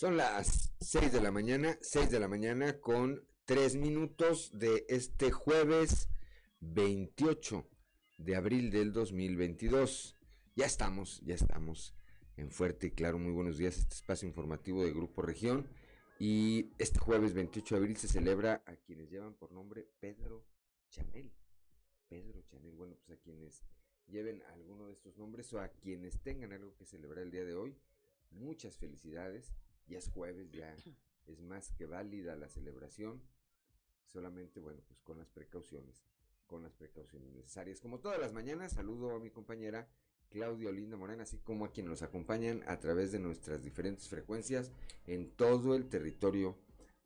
Son las 6 de la mañana, 6 de la mañana con 3 minutos de este jueves 28 de abril del 2022. Ya estamos, ya estamos en Fuerte y Claro. Muy buenos días, este espacio informativo de Grupo Región. Y este jueves 28 de abril se celebra a quienes llevan por nombre Pedro Chanel. Pedro Chanel, bueno, pues a quienes lleven alguno de estos nombres o a quienes tengan algo que celebrar el día de hoy, muchas felicidades ya es jueves, ya es más que válida la celebración, solamente, bueno, pues con las precauciones, con las precauciones necesarias. Como todas las mañanas, saludo a mi compañera Claudia Olinda Morán, así como a quienes nos acompañan a través de nuestras diferentes frecuencias en todo el territorio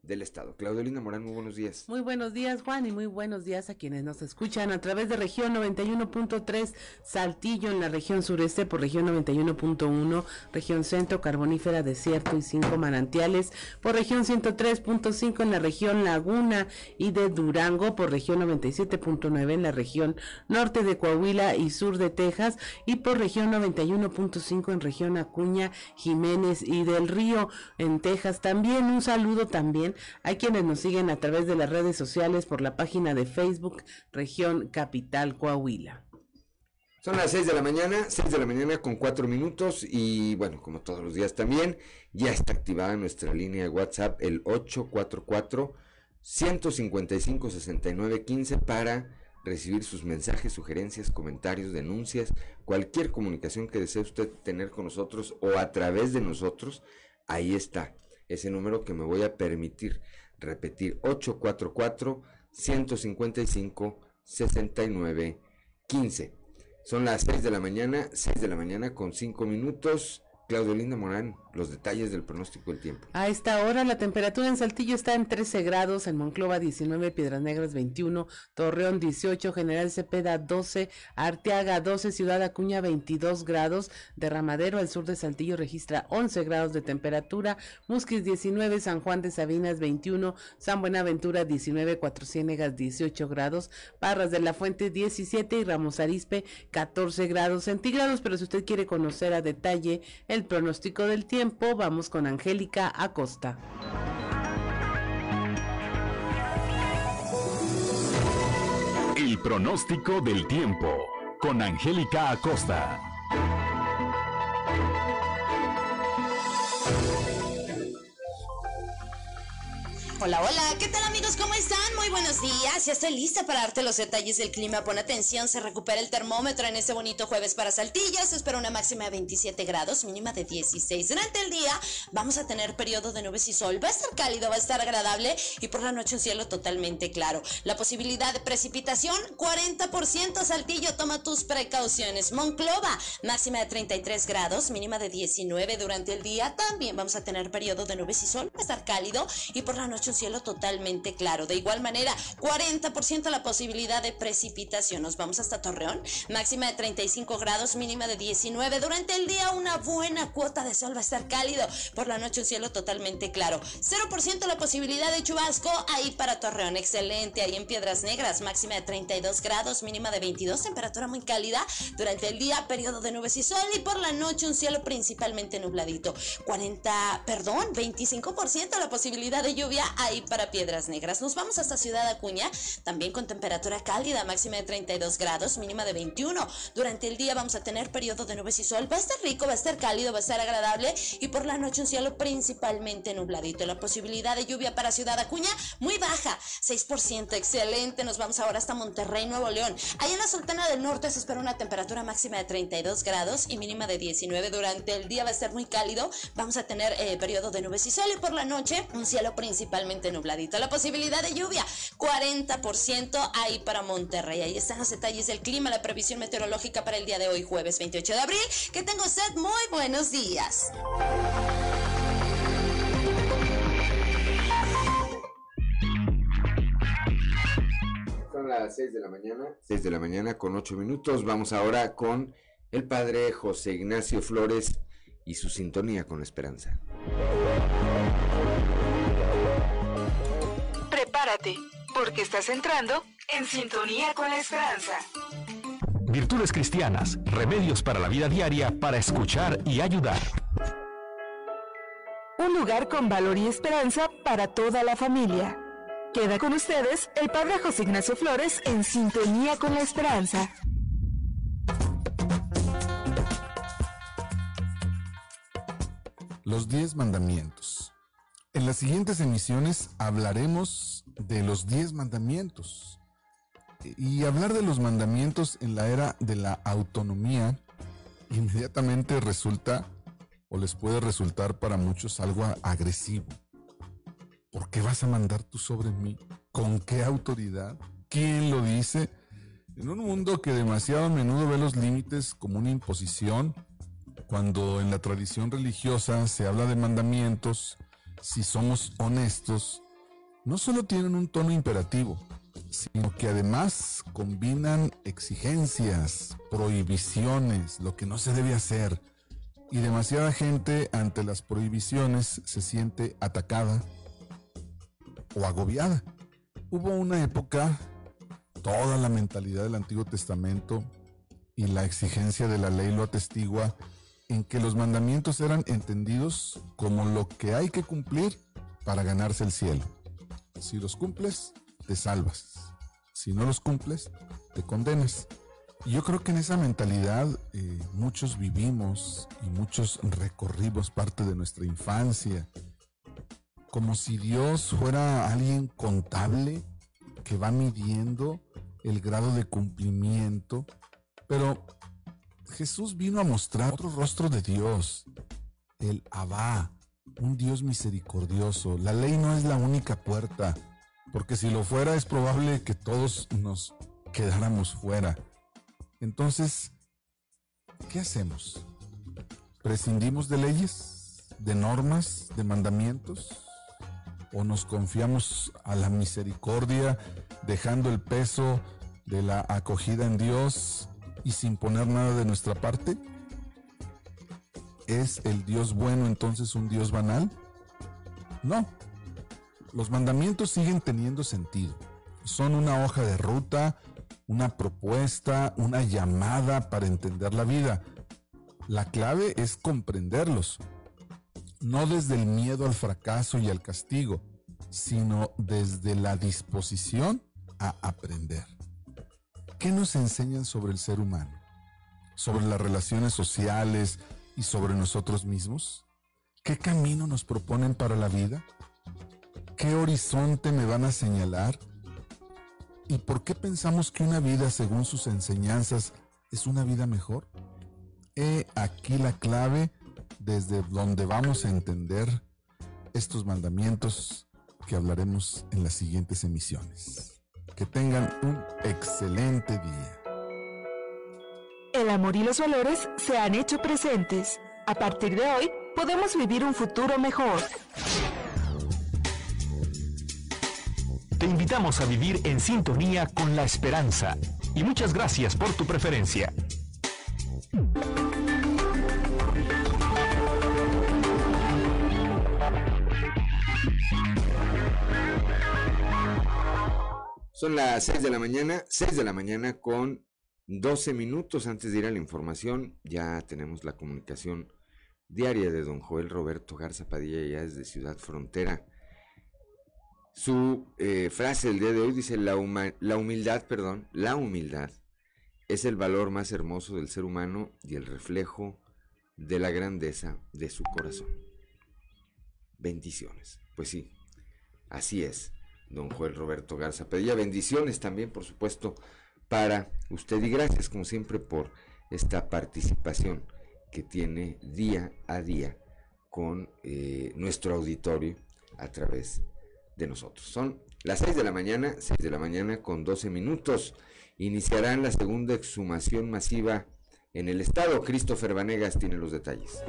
del Estado. Claudelina Morán, muy buenos días. Muy buenos días, Juan, y muy buenos días a quienes nos escuchan a través de región 91.3 Saltillo en la región sureste por región 91.1, región centro carbonífera desierto y cinco manantiales por región 103.5 en la región Laguna y de Durango por región 97.9 en la región norte de Coahuila y sur de Texas y por región 91.5 en región Acuña, Jiménez y del Río en Texas. También un saludo también hay quienes nos siguen a través de las redes sociales por la página de Facebook Región Capital Coahuila. Son las 6 de la mañana, 6 de la mañana con 4 minutos y bueno, como todos los días también, ya está activada nuestra línea de WhatsApp el 844 155 69 15 para recibir sus mensajes, sugerencias, comentarios, denuncias, cualquier comunicación que desee usted tener con nosotros o a través de nosotros, ahí está ese número que me voy a permitir repetir 844 155 69 15. Son las 6 de la mañana, 6 de la mañana con 5 minutos. Claudio Linda Morán, los detalles del pronóstico del tiempo. A esta hora la temperatura en Saltillo está en 13 grados, en Monclova 19, Piedras Negras 21, Torreón 18, General Cepeda 12, Arteaga 12, Ciudad Acuña 22 grados, Derramadero al sur de Saltillo registra 11 grados de temperatura, Musquis 19, San Juan de Sabinas 21, San Buenaventura 19, Cuatro Ciénegas 18 grados, Parras de la Fuente 17 y Ramos Arispe 14 grados centígrados, pero si usted quiere conocer a detalle el pronóstico del tiempo, vamos con Angélica Acosta. El pronóstico del tiempo con Angélica Acosta. Hola, hola, ¿qué tal amigos? ¿Cómo están? Muy buenos días. Ya estoy lista para darte los detalles del clima. Pon atención, se recupera el termómetro en este bonito jueves para Saltillo. Se espera una máxima de 27 grados, mínima de 16. Durante el día vamos a tener periodo de nubes y sol. Va a estar cálido, va a estar agradable y por la noche un cielo totalmente claro. La posibilidad de precipitación, 40% Saltillo. Toma tus precauciones. Monclova, máxima de 33 grados, mínima de 19 durante el día. También vamos a tener periodo de nubes y sol. Va a estar cálido y por la noche cielo totalmente claro. De igual manera, 40% la posibilidad de precipitación. Nos vamos hasta Torreón, máxima de 35 grados, mínima de 19. Durante el día una buena cuota de sol va a estar cálido. Por la noche un cielo totalmente claro. 0% la posibilidad de chubasco ahí para Torreón. Excelente. Ahí en Piedras Negras, máxima de 32 grados, mínima de 22. Temperatura muy cálida. Durante el día, periodo de nubes y sol. Y por la noche un cielo principalmente nubladito. 40, perdón, 25% la posibilidad de lluvia ahí para Piedras Negras. Nos vamos hasta Ciudad Acuña, también con temperatura cálida, máxima de 32 grados, mínima de 21. Durante el día vamos a tener periodo de nubes y sol. Va a estar rico, va a estar cálido, va a estar agradable y por la noche un cielo principalmente nubladito. La posibilidad de lluvia para Ciudad Acuña muy baja, 6%, excelente. Nos vamos ahora hasta Monterrey, Nuevo León. Ahí en la Sultana del Norte se espera una temperatura máxima de 32 grados y mínima de 19. Durante el día va a estar muy cálido, vamos a tener eh, periodo de nubes y sol y por la noche un cielo principalmente nubladito. La posibilidad de lluvia, 40% ahí para Monterrey. Ahí están los detalles del clima, la previsión meteorológica para el día de hoy, jueves 28 de abril. Que tengo usted muy buenos días. Son las 6 de la mañana, 6 de la mañana con 8 minutos. Vamos ahora con el padre José Ignacio Flores y su sintonía con la esperanza. Prepárate, porque estás entrando en sintonía con la esperanza. Virtudes cristianas, remedios para la vida diaria, para escuchar y ayudar. un lugar con valor y esperanza para toda la familia. Queda con ustedes el Padre José Ignacio Flores en sintonía con la esperanza. Los diez mandamientos. En las siguientes emisiones hablaremos de los diez mandamientos. Y hablar de los mandamientos en la era de la autonomía inmediatamente resulta o les puede resultar para muchos algo agresivo. ¿Por qué vas a mandar tú sobre mí? ¿Con qué autoridad? ¿Quién lo dice? En un mundo que demasiado a menudo ve los límites como una imposición, cuando en la tradición religiosa se habla de mandamientos, si somos honestos, no solo tienen un tono imperativo, sino que además combinan exigencias, prohibiciones, lo que no se debe hacer, y demasiada gente ante las prohibiciones se siente atacada o agobiada. Hubo una época, toda la mentalidad del Antiguo Testamento y la exigencia de la ley lo atestigua, en que los mandamientos eran entendidos como lo que hay que cumplir para ganarse el cielo. Si los cumples, te salvas. Si no los cumples, te condenas. Yo creo que en esa mentalidad eh, muchos vivimos y muchos recorrimos parte de nuestra infancia, como si Dios fuera alguien contable que va midiendo el grado de cumplimiento, pero Jesús vino a mostrar otro rostro de Dios, el Abba, un Dios misericordioso. La ley no es la única puerta, porque si lo fuera es probable que todos nos quedáramos fuera. Entonces, ¿qué hacemos? ¿Prescindimos de leyes, de normas, de mandamientos? ¿O nos confiamos a la misericordia, dejando el peso de la acogida en Dios y sin poner nada de nuestra parte? ¿Es el Dios bueno entonces un Dios banal? No. Los mandamientos siguen teniendo sentido. Son una hoja de ruta una propuesta, una llamada para entender la vida. La clave es comprenderlos, no desde el miedo al fracaso y al castigo, sino desde la disposición a aprender. ¿Qué nos enseñan sobre el ser humano? ¿Sobre las relaciones sociales y sobre nosotros mismos? ¿Qué camino nos proponen para la vida? ¿Qué horizonte me van a señalar? ¿Y por qué pensamos que una vida según sus enseñanzas es una vida mejor? He aquí la clave desde donde vamos a entender estos mandamientos que hablaremos en las siguientes emisiones. Que tengan un excelente día. El amor y los valores se han hecho presentes. A partir de hoy, podemos vivir un futuro mejor. Te invitamos a vivir en sintonía con la esperanza y muchas gracias por tu preferencia. Son las 6 de la mañana, 6 de la mañana con 12 minutos antes de ir a la información. Ya tenemos la comunicación diaria de don Joel Roberto Garza Padilla ya desde Ciudad Frontera. Su eh, frase el día de hoy dice, la, la humildad, perdón, la humildad es el valor más hermoso del ser humano y el reflejo de la grandeza de su corazón. Bendiciones. Pues sí, así es, don Joel Roberto Garza Pedilla. Bendiciones también, por supuesto, para usted y gracias, como siempre, por esta participación que tiene día a día con eh, nuestro auditorio a través de nosotros. Son las 6 de la mañana, 6 de la mañana con 12 minutos. Iniciarán la segunda exhumación masiva en el estado. Christopher Vanegas tiene los detalles.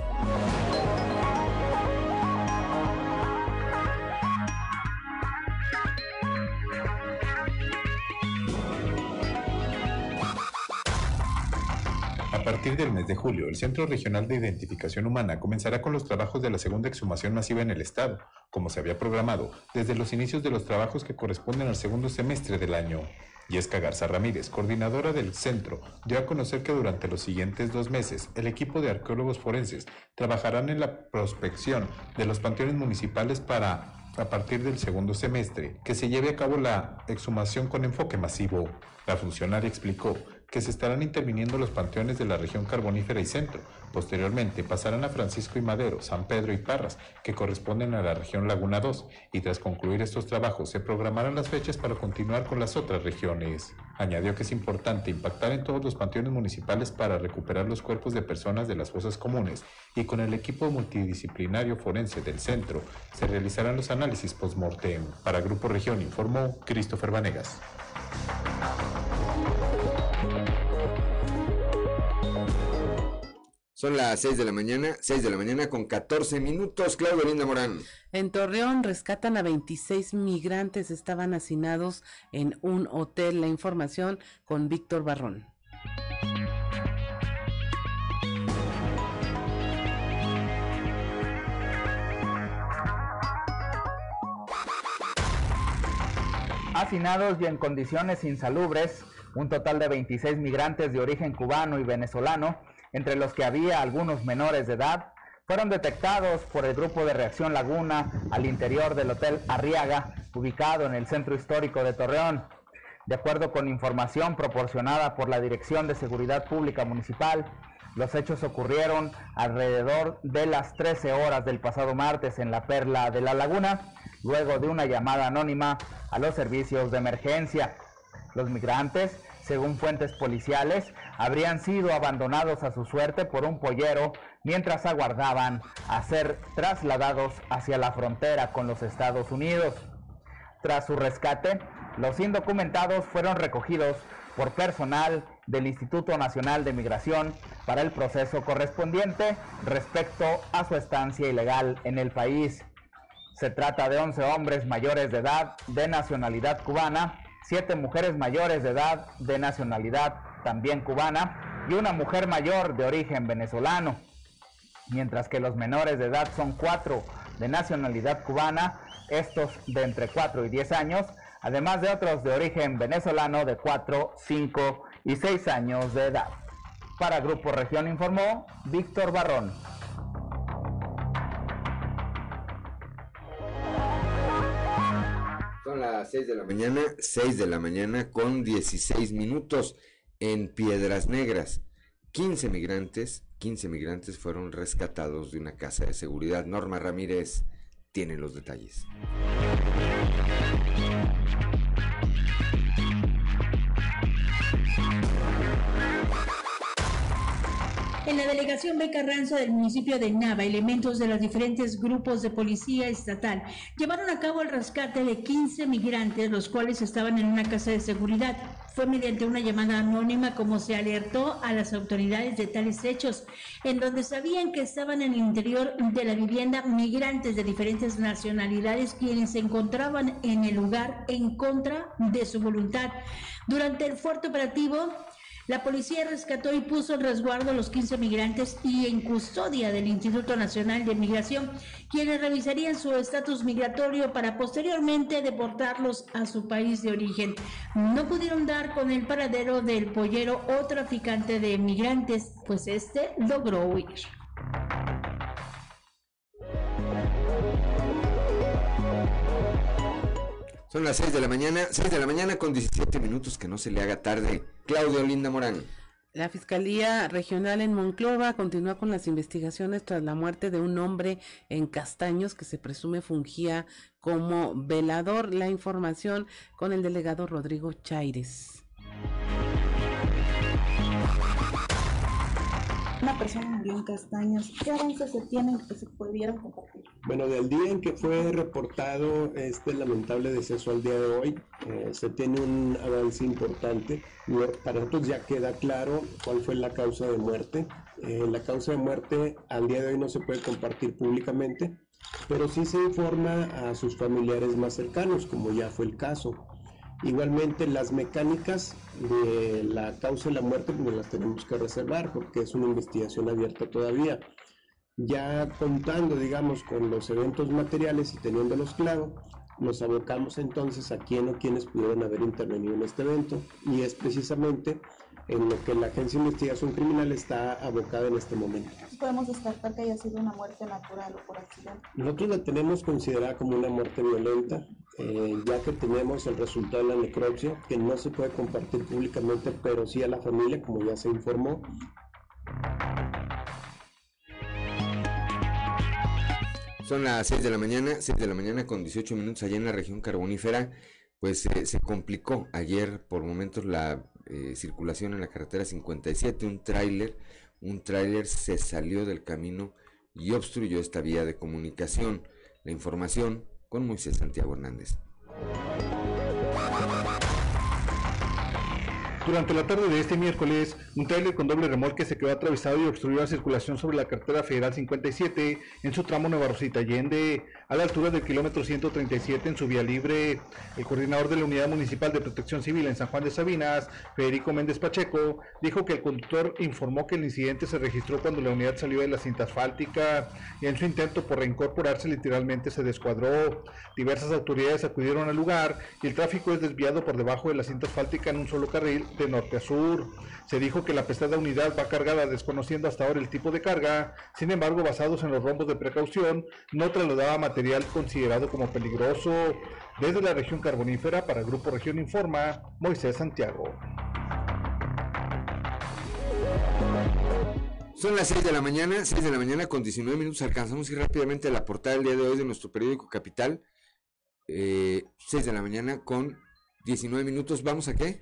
Partir del mes de julio, el Centro Regional de Identificación Humana comenzará con los trabajos de la segunda exhumación masiva en el Estado, como se había programado, desde los inicios de los trabajos que corresponden al segundo semestre del año. Yesca Garza Ramírez, coordinadora del centro, dio a conocer que durante los siguientes dos meses el equipo de arqueólogos forenses trabajarán en la prospección de los panteones municipales para, a partir del segundo semestre, que se lleve a cabo la exhumación con enfoque masivo. La funcionaria explicó que se estarán interviniendo los panteones de la región carbonífera y centro. Posteriormente pasarán a Francisco y Madero, San Pedro y Parras, que corresponden a la región Laguna 2, y tras concluir estos trabajos se programarán las fechas para continuar con las otras regiones. Añadió que es importante impactar en todos los panteones municipales para recuperar los cuerpos de personas de las fosas comunes y con el equipo multidisciplinario forense del centro se realizarán los análisis post-mortem. Para Grupo Región informó Christopher Vanegas. Son las 6 de la mañana, 6 de la mañana con 14 minutos. Claudio Linda Morán. En Torreón rescatan a 26 migrantes, estaban hacinados en un hotel. La información con Víctor Barrón. Hacinados y en condiciones insalubres, un total de 26 migrantes de origen cubano y venezolano entre los que había algunos menores de edad, fueron detectados por el Grupo de Reacción Laguna al interior del Hotel Arriaga, ubicado en el centro histórico de Torreón. De acuerdo con información proporcionada por la Dirección de Seguridad Pública Municipal, los hechos ocurrieron alrededor de las 13 horas del pasado martes en la Perla de la Laguna, luego de una llamada anónima a los servicios de emergencia. Los migrantes según fuentes policiales, habrían sido abandonados a su suerte por un pollero mientras aguardaban a ser trasladados hacia la frontera con los Estados Unidos. Tras su rescate, los indocumentados fueron recogidos por personal del Instituto Nacional de Migración para el proceso correspondiente respecto a su estancia ilegal en el país. Se trata de 11 hombres mayores de edad de nacionalidad cubana siete mujeres mayores de edad de nacionalidad también cubana y una mujer mayor de origen venezolano, mientras que los menores de edad son cuatro de nacionalidad cubana, estos de entre 4 y 10 años, además de otros de origen venezolano de 4, 5 y 6 años de edad. Para Grupo Región informó Víctor Barrón. las 6 de la mañana, 6 de la mañana con 16 minutos en Piedras Negras. 15 migrantes, 15 migrantes fueron rescatados de una casa de seguridad. Norma Ramírez tiene los detalles. En la delegación Beca Ranza del municipio de Nava, elementos de los diferentes grupos de policía estatal llevaron a cabo el rescate de 15 migrantes, los cuales estaban en una casa de seguridad. Fue mediante una llamada anónima como se alertó a las autoridades de tales hechos, en donde sabían que estaban en el interior de la vivienda migrantes de diferentes nacionalidades quienes se encontraban en el lugar en contra de su voluntad. Durante el fuerte operativo, la policía rescató y puso en resguardo a los 15 migrantes y en custodia del Instituto Nacional de Migración, quienes revisarían su estatus migratorio para posteriormente deportarlos a su país de origen. No pudieron dar con el paradero del pollero o traficante de migrantes, pues este logró huir. Son las 6 de la mañana, 6 de la mañana con 17 minutos, que no se le haga tarde. Claudio Linda Morán. La Fiscalía Regional en Monclova continúa con las investigaciones tras la muerte de un hombre en Castaños que se presume fungía como velador. La información con el delegado Rodrigo Chaires. Una persona murió en Castaños. ¿Qué avances se tienen que se pudieran compartir? Bueno, del día en que fue reportado este lamentable deceso al día de hoy, eh, se tiene un avance importante. Para nosotros ya queda claro cuál fue la causa de muerte. Eh, la causa de muerte al día de hoy no se puede compartir públicamente, pero sí se informa a sus familiares más cercanos, como ya fue el caso. Igualmente las mecánicas de la causa de la muerte pues las tenemos que reservar porque es una investigación abierta todavía. Ya contando, digamos, con los eventos materiales y teniéndolos claro, nos abocamos entonces a quién o quiénes pudieron haber intervenido en este evento y es precisamente en lo que la Agencia de Investigación Criminal está abocada en este momento. Podemos descartar que haya sido una muerte natural o por accidente. Nosotros la tenemos considerada como una muerte violenta, eh, ya que tenemos el resultado de la necropsia, que no se puede compartir públicamente, pero sí a la familia, como ya se informó. Son las 6 de la mañana, 6 de la mañana con 18 minutos allá en la región carbonífera. Pues eh, se complicó ayer por momentos la eh, circulación en la carretera 57. Un tráiler, un tráiler se salió del camino y obstruyó esta vía de comunicación. La información con Moisés Santiago Hernández. Durante la tarde de este miércoles, un tráiler con doble remolque se quedó atravesado y obstruyó la circulación sobre la carretera federal 57 en su tramo Nueva Rosita Allende, a la altura del kilómetro 137 en su vía libre. El coordinador de la Unidad Municipal de Protección Civil en San Juan de Sabinas, Federico Méndez Pacheco, dijo que el conductor informó que el incidente se registró cuando la unidad salió de la cinta asfáltica y en su intento por reincorporarse literalmente se descuadró. Diversas autoridades acudieron al lugar y el tráfico es desviado por debajo de la cinta asfáltica en un solo carril de norte a sur. Se dijo que la pesada unidad va cargada desconociendo hasta ahora el tipo de carga, sin embargo, basados en los rombos de precaución, no trasladaba material considerado como peligroso. Desde la región carbonífera, para el Grupo Región Informa, Moisés Santiago. Son las 6 de la mañana, 6 de la mañana con 19 minutos. Alcanzamos ir rápidamente a la portada del día de hoy de nuestro periódico Capital. Eh, 6 de la mañana con 19 minutos. ¿Vamos a qué?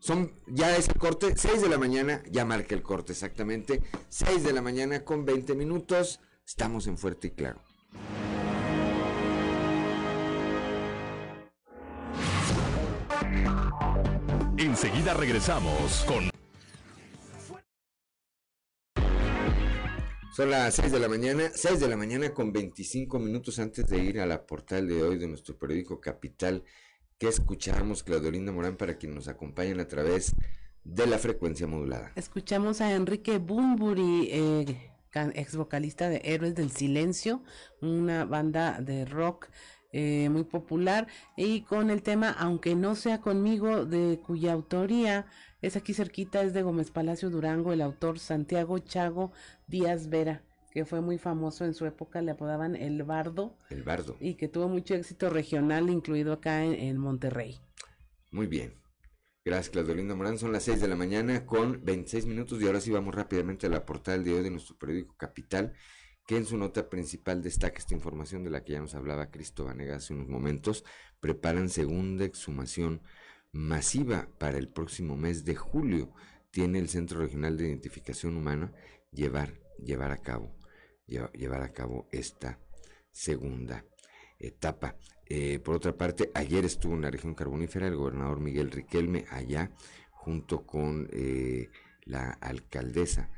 Son, ya es el corte, 6 de la mañana, ya marca el corte exactamente, 6 de la mañana con 20 minutos, estamos en Fuerte y Claro. Enseguida regresamos con... Son las 6 de la mañana, 6 de la mañana con 25 minutos antes de ir a la portal de hoy de nuestro periódico Capital que escuchamos, Claudolinda Morán, para quienes nos acompañen a través de la frecuencia modulada. Escuchamos a Enrique Bumburi, eh, ex vocalista de Héroes del Silencio, una banda de rock eh, muy popular, y con el tema Aunque no sea conmigo, de cuya autoría es aquí cerquita, es de Gómez Palacio Durango, el autor Santiago Chago Díaz Vera que fue muy famoso en su época, le apodaban El Bardo. El Bardo. Y que tuvo mucho éxito regional, incluido acá en, Monterrey. Muy bien. Gracias, Claudio Morán. Son las 6 de la mañana con 26 minutos y ahora sí vamos rápidamente a la portal de hoy de nuestro periódico Capital, que en su nota principal destaca esta información de la que ya nos hablaba Cristo Vanega hace unos momentos. Preparan segunda exhumación masiva para el próximo mes de julio. Tiene el Centro Regional de Identificación Humana llevar, llevar a cabo llevar a cabo esta segunda etapa. Eh, por otra parte, ayer estuvo en la región carbonífera el gobernador Miguel Riquelme allá junto con eh, la alcaldesa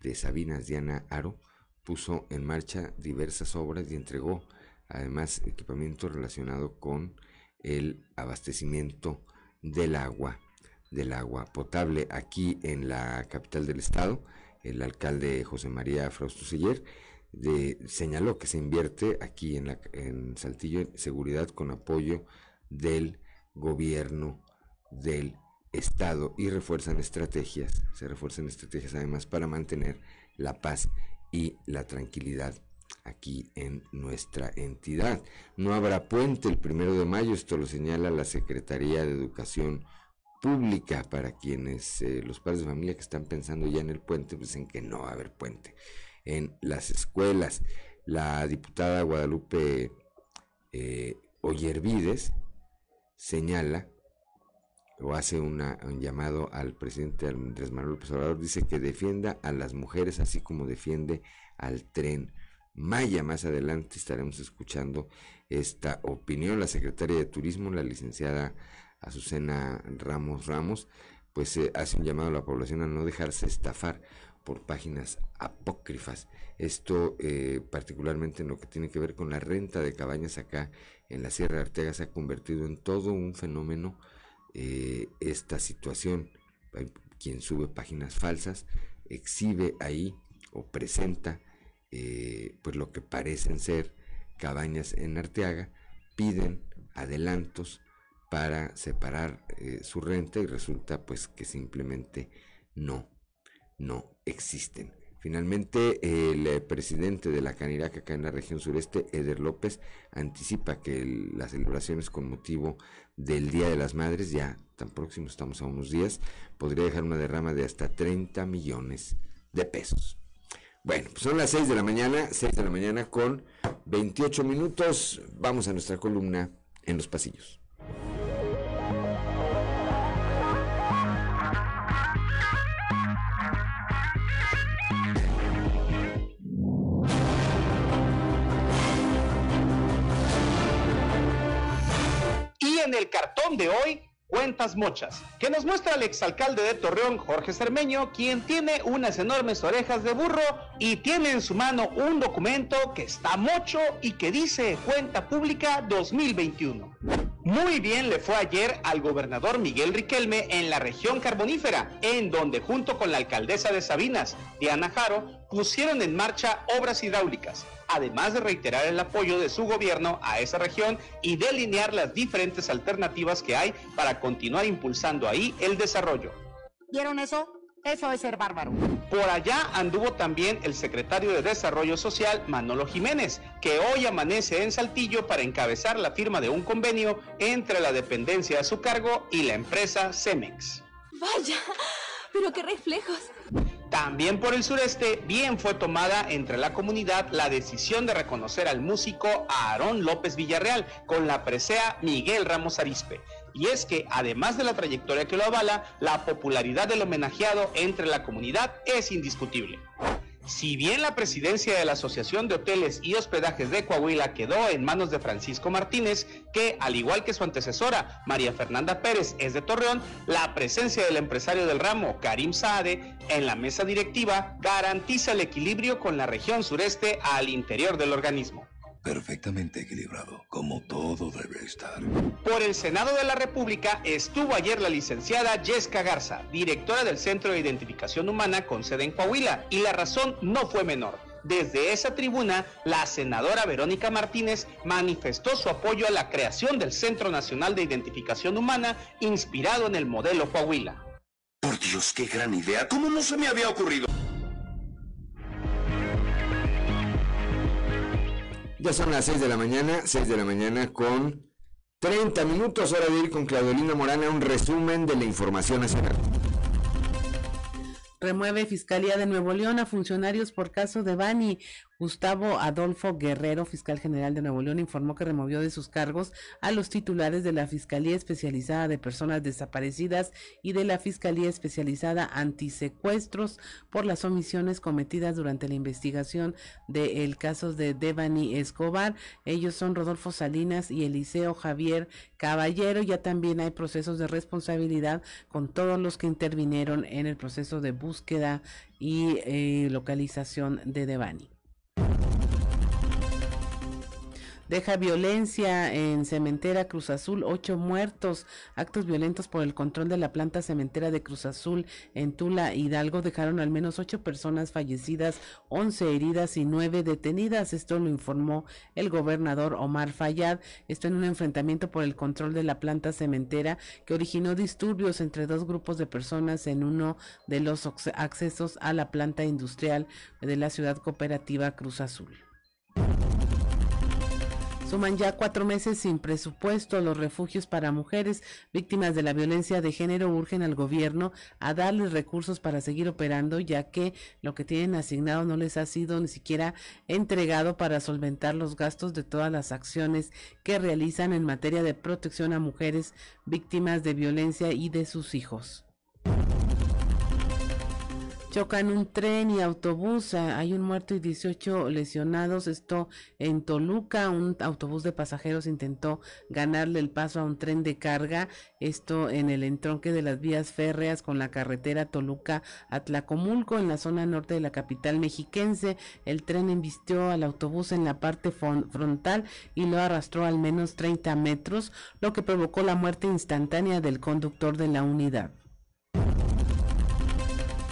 de Sabinas, Diana Aro, puso en marcha diversas obras y entregó además equipamiento relacionado con el abastecimiento del agua, del agua potable aquí en la capital del estado. El alcalde José María Frausto Seller señaló que se invierte aquí en, la, en Saltillo en seguridad con apoyo del gobierno del estado y refuerzan estrategias, se refuerzan estrategias además para mantener la paz y la tranquilidad aquí en nuestra entidad. No habrá puente el primero de mayo, esto lo señala la Secretaría de Educación Pública para quienes, eh, los padres de familia que están pensando ya en el puente, pues en que no va a haber puente en las escuelas. La diputada Guadalupe eh, Oyervides señala o hace un llamado al presidente Andrés Manuel López Obrador, dice que defienda a las mujeres así como defiende al tren Maya. Más adelante estaremos escuchando esta opinión. La secretaria de Turismo, la licenciada Azucena Ramos Ramos, pues eh, hace un llamado a la población a no dejarse estafar por páginas apócrifas. Esto eh, particularmente en lo que tiene que ver con la renta de cabañas acá en la Sierra de Arteaga se ha convertido en todo un fenómeno eh, esta situación. Quien sube páginas falsas, exhibe ahí o presenta eh, pues lo que parecen ser cabañas en Arteaga, piden adelantos para separar su renta y resulta pues que simplemente no no existen. Finalmente, el eh, presidente de la Canirac acá en la región sureste, Eder López, anticipa que las celebraciones con motivo del Día de las Madres, ya tan próximo estamos a unos días, podría dejar una derrama de hasta 30 millones de pesos. Bueno, pues son las 6 de la mañana, 6 de la mañana con 28 minutos. Vamos a nuestra columna en los pasillos. En el cartón de hoy, Cuentas Mochas, que nos muestra el exalcalde de Torreón, Jorge Cermeño, quien tiene unas enormes orejas de burro y tiene en su mano un documento que está mocho y que dice Cuenta Pública 2021. Muy bien le fue ayer al gobernador Miguel Riquelme en la región carbonífera, en donde junto con la alcaldesa de Sabinas, Diana Jaro, pusieron en marcha obras hidráulicas, además de reiterar el apoyo de su gobierno a esa región y delinear las diferentes alternativas que hay para continuar impulsando ahí el desarrollo. ¿Vieron eso? Eso es ser bárbaro. Por allá anduvo también el secretario de Desarrollo Social, Manolo Jiménez, que hoy amanece en Saltillo para encabezar la firma de un convenio entre la dependencia a su cargo y la empresa Cemex. Vaya, pero qué reflejos. También por el sureste, bien fue tomada entre la comunidad la decisión de reconocer al músico Aarón López Villarreal con la presea Miguel Ramos Arispe, y es que además de la trayectoria que lo avala, la popularidad del homenajeado entre la comunidad es indiscutible. Si bien la presidencia de la Asociación de Hoteles y Hospedajes de Coahuila quedó en manos de Francisco Martínez, que al igual que su antecesora, María Fernanda Pérez, es de Torreón, la presencia del empresario del ramo, Karim Saade, en la mesa directiva garantiza el equilibrio con la región sureste al interior del organismo perfectamente equilibrado, como todo debe estar. Por el Senado de la República estuvo ayer la licenciada Jessica Garza, directora del Centro de Identificación Humana con sede en Coahuila, y la razón no fue menor. Desde esa tribuna, la senadora Verónica Martínez manifestó su apoyo a la creación del Centro Nacional de Identificación Humana inspirado en el modelo Coahuila. Por Dios, qué gran idea. ¿Cómo no se me había ocurrido? Ya son las 6 de la mañana, 6 de la mañana con 30 minutos, hora de ir con Claudelina Morana, un resumen de la información nacional. Remueve Fiscalía de Nuevo León a funcionarios por caso de Bani. Gustavo Adolfo Guerrero, fiscal general de Nuevo León, informó que removió de sus cargos a los titulares de la Fiscalía Especializada de Personas Desaparecidas y de la Fiscalía Especializada Antisecuestros por las omisiones cometidas durante la investigación del caso de Devani Escobar. Ellos son Rodolfo Salinas y Eliseo Javier Caballero. Ya también hay procesos de responsabilidad con todos los que intervinieron en el proceso de búsqueda y eh, localización de Devani. Deja violencia en cementera Cruz Azul, ocho muertos. Actos violentos por el control de la planta cementera de Cruz Azul en Tula, Hidalgo, dejaron al menos ocho personas fallecidas, once heridas y nueve detenidas. Esto lo informó el gobernador Omar Fayad. Esto en un enfrentamiento por el control de la planta cementera que originó disturbios entre dos grupos de personas en uno de los accesos a la planta industrial de la ciudad cooperativa Cruz Azul. Suman ya cuatro meses sin presupuesto. Los refugios para mujeres víctimas de la violencia de género urgen al gobierno a darles recursos para seguir operando, ya que lo que tienen asignado no les ha sido ni siquiera entregado para solventar los gastos de todas las acciones que realizan en materia de protección a mujeres víctimas de violencia y de sus hijos. Chocan un tren y autobús. Ah, hay un muerto y 18 lesionados. Esto en Toluca. Un autobús de pasajeros intentó ganarle el paso a un tren de carga. Esto en el entronque de las vías férreas con la carretera Toluca-Atlacomulco en la zona norte de la capital mexiquense. El tren embistió al autobús en la parte frontal y lo arrastró al menos 30 metros, lo que provocó la muerte instantánea del conductor de la unidad.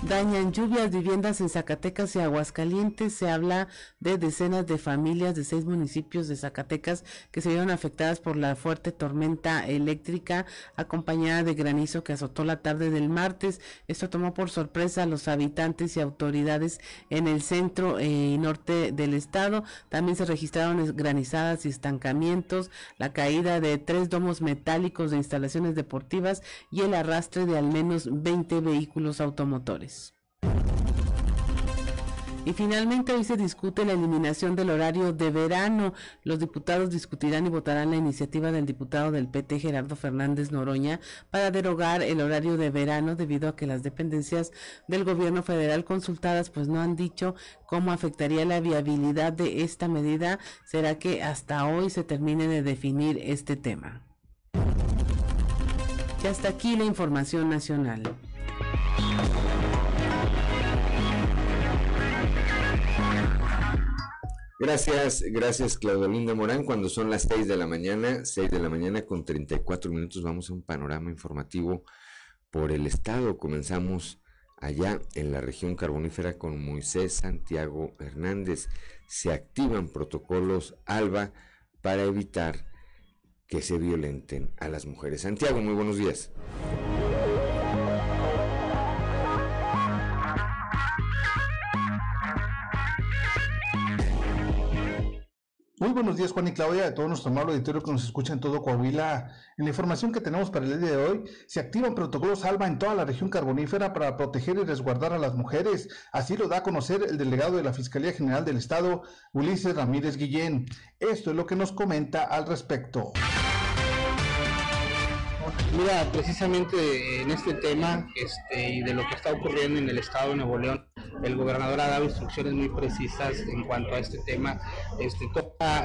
Dañan lluvias, viviendas en Zacatecas y Aguascalientes. Se habla de decenas de familias de seis municipios de Zacatecas que se vieron afectadas por la fuerte tormenta eléctrica acompañada de granizo que azotó la tarde del martes. Esto tomó por sorpresa a los habitantes y autoridades en el centro y norte del estado. También se registraron granizadas y estancamientos, la caída de tres domos metálicos de instalaciones deportivas y el arrastre de al menos 20 vehículos automotores. Y finalmente hoy se discute la eliminación del horario de verano. Los diputados discutirán y votarán la iniciativa del diputado del PT Gerardo Fernández Noroña para derogar el horario de verano debido a que las dependencias del gobierno federal consultadas pues no han dicho cómo afectaría la viabilidad de esta medida. ¿Será que hasta hoy se termine de definir este tema? Y hasta aquí la información nacional. Gracias, gracias Claudolinda Morán. Cuando son las 6 de la mañana, 6 de la mañana con 34 minutos, vamos a un panorama informativo por el estado. Comenzamos allá en la región carbonífera con Moisés Santiago Hernández. Se activan protocolos ALBA para evitar que se violenten a las mujeres. Santiago, muy buenos días. Muy buenos días, Juan y Claudia, de todo nuestro amable auditorio que nos escucha en todo Coahuila. En la información que tenemos para el día de hoy, se activan protocolos ALBA en toda la región carbonífera para proteger y resguardar a las mujeres. Así lo da a conocer el delegado de la Fiscalía General del Estado, Ulises Ramírez Guillén. Esto es lo que nos comenta al respecto. Mira, precisamente en este tema este, y de lo que está ocurriendo en el estado de Nuevo León, el gobernador ha dado instrucciones muy precisas en cuanto a este tema. Este, toca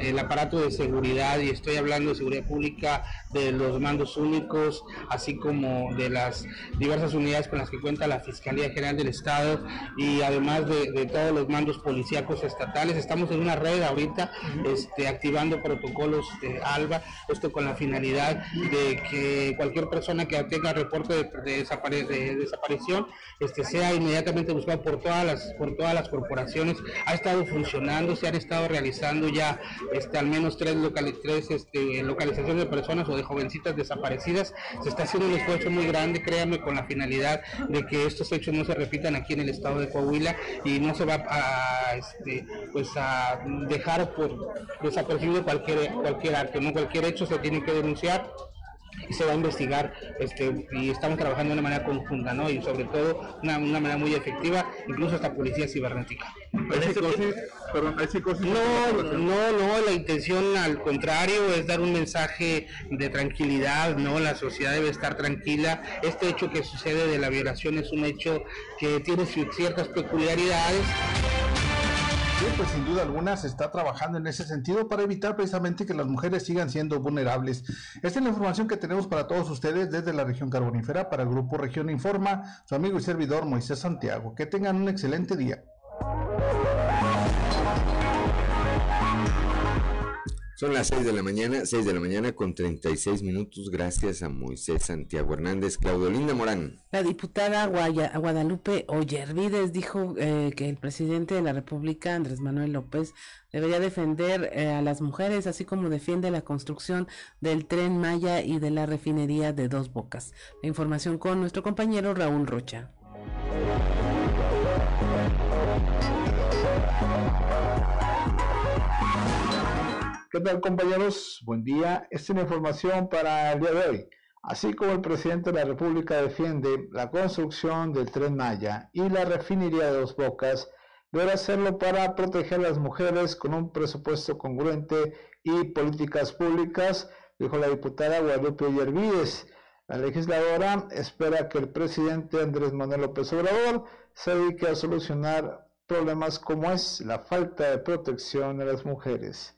el aparato de seguridad y estoy hablando de seguridad pública, de los mandos únicos, así como de las diversas unidades con las que cuenta la Fiscalía General del Estado y además de, todos los mandos policíacos estatales. Estamos en una red ahorita este, activando protocolos de ALBA, esto con la finalidad de que cualquier persona que tenga reporte de, de desaparición este, sea inmediatamente buscado por todas las por todas las corporaciones. Ha estado funcionando, se han estado realizando ya este, al menos tres, tres este, localizaciones de personas o de jovencitas desaparecidas. Se está haciendo un esfuerzo muy grande, créanme, con la finalidad de que estos hechos no se repitan aquí en el estado de Coahuila y no se va a, este, pues a dejar por desapercibido cualquier cualquier acto, no cualquier hecho se tiene que denunciar se va a investigar este, y estamos trabajando de una manera conjunta, ¿no? Y sobre todo una, una manera muy efectiva, incluso hasta policía cibernética. No, no, no, la intención al contrario es dar un mensaje de tranquilidad, ¿no? La sociedad debe estar tranquila. Este hecho que sucede de la violación es un hecho que tiene ciertas peculiaridades pues sin duda alguna se está trabajando en ese sentido para evitar precisamente que las mujeres sigan siendo vulnerables. Esta es la información que tenemos para todos ustedes desde la región carbonífera para el grupo Región Informa, su amigo y servidor Moisés Santiago. Que tengan un excelente día. Son las 6 de la mañana, 6 de la mañana con 36 minutos, gracias a Moisés Santiago Hernández, Linda Morán. La diputada Guadalupe Ollervides dijo eh, que el presidente de la República, Andrés Manuel López, debería defender eh, a las mujeres, así como defiende la construcción del tren Maya y de la refinería de Dos Bocas. La información con nuestro compañero Raúl Rocha. ¿Qué tal compañeros? Buen día. Esta es una información para el día de hoy. Así como el presidente de la República defiende la construcción del tren Maya y la refinería de Dos Bocas, debe hacerlo para proteger a las mujeres con un presupuesto congruente y políticas públicas, dijo la diputada Guadalupe Yervides. La legisladora espera que el presidente Andrés Manuel López Obrador se dedique a solucionar problemas como es la falta de protección de las mujeres.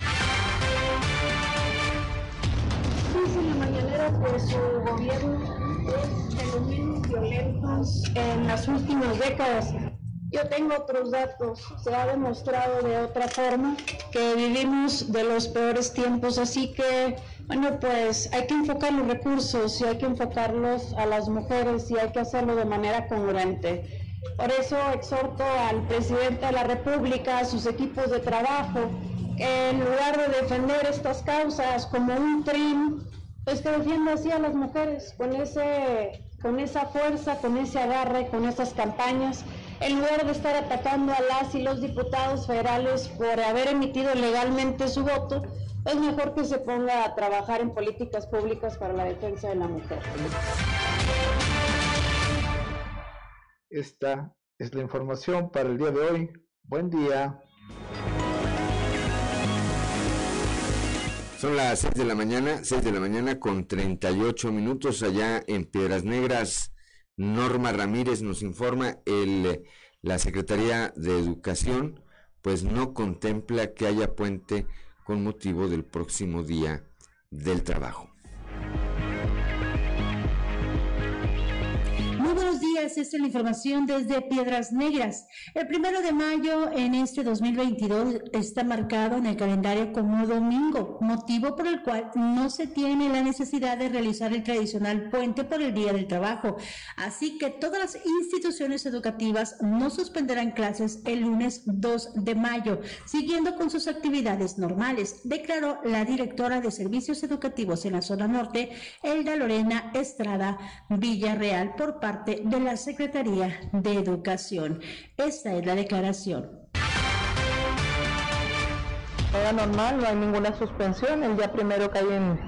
Que su gobierno es de los menos violentos en las últimas décadas. Yo tengo otros datos. Se ha demostrado de otra forma que vivimos de los peores tiempos, así que, bueno, pues hay que enfocar los recursos y hay que enfocarlos a las mujeres y hay que hacerlo de manera congruente. Por eso exhorto al presidente de la República, a sus equipos de trabajo, en lugar de defender estas causas como un trim, pues que defienda así a las mujeres, con, ese, con esa fuerza, con ese agarre, con esas campañas en lugar de estar atacando a las y los diputados federales por haber emitido legalmente su voto, es mejor que se ponga a trabajar en políticas públicas para la defensa de la mujer. Esta es la información para el día de hoy. Buen día. Son las 6 de la mañana, 6 de la mañana con 38 minutos allá en Piedras Negras. Norma Ramírez nos informa, el, la Secretaría de Educación pues no contempla que haya puente con motivo del próximo día del trabajo. Días, esta es la información desde Piedras Negras. El primero de mayo en este 2022 está marcado en el calendario como domingo, motivo por el cual no se tiene la necesidad de realizar el tradicional puente por el Día del Trabajo. Así que todas las instituciones educativas no suspenderán clases el lunes 2 de mayo, siguiendo con sus actividades normales, declaró la directora de Servicios Educativos en la zona norte, Elda Lorena Estrada Villarreal, por parte de la Secretaría de Educación. Esta es la declaración. Era normal, no hay ninguna suspensión. El día primero cae en,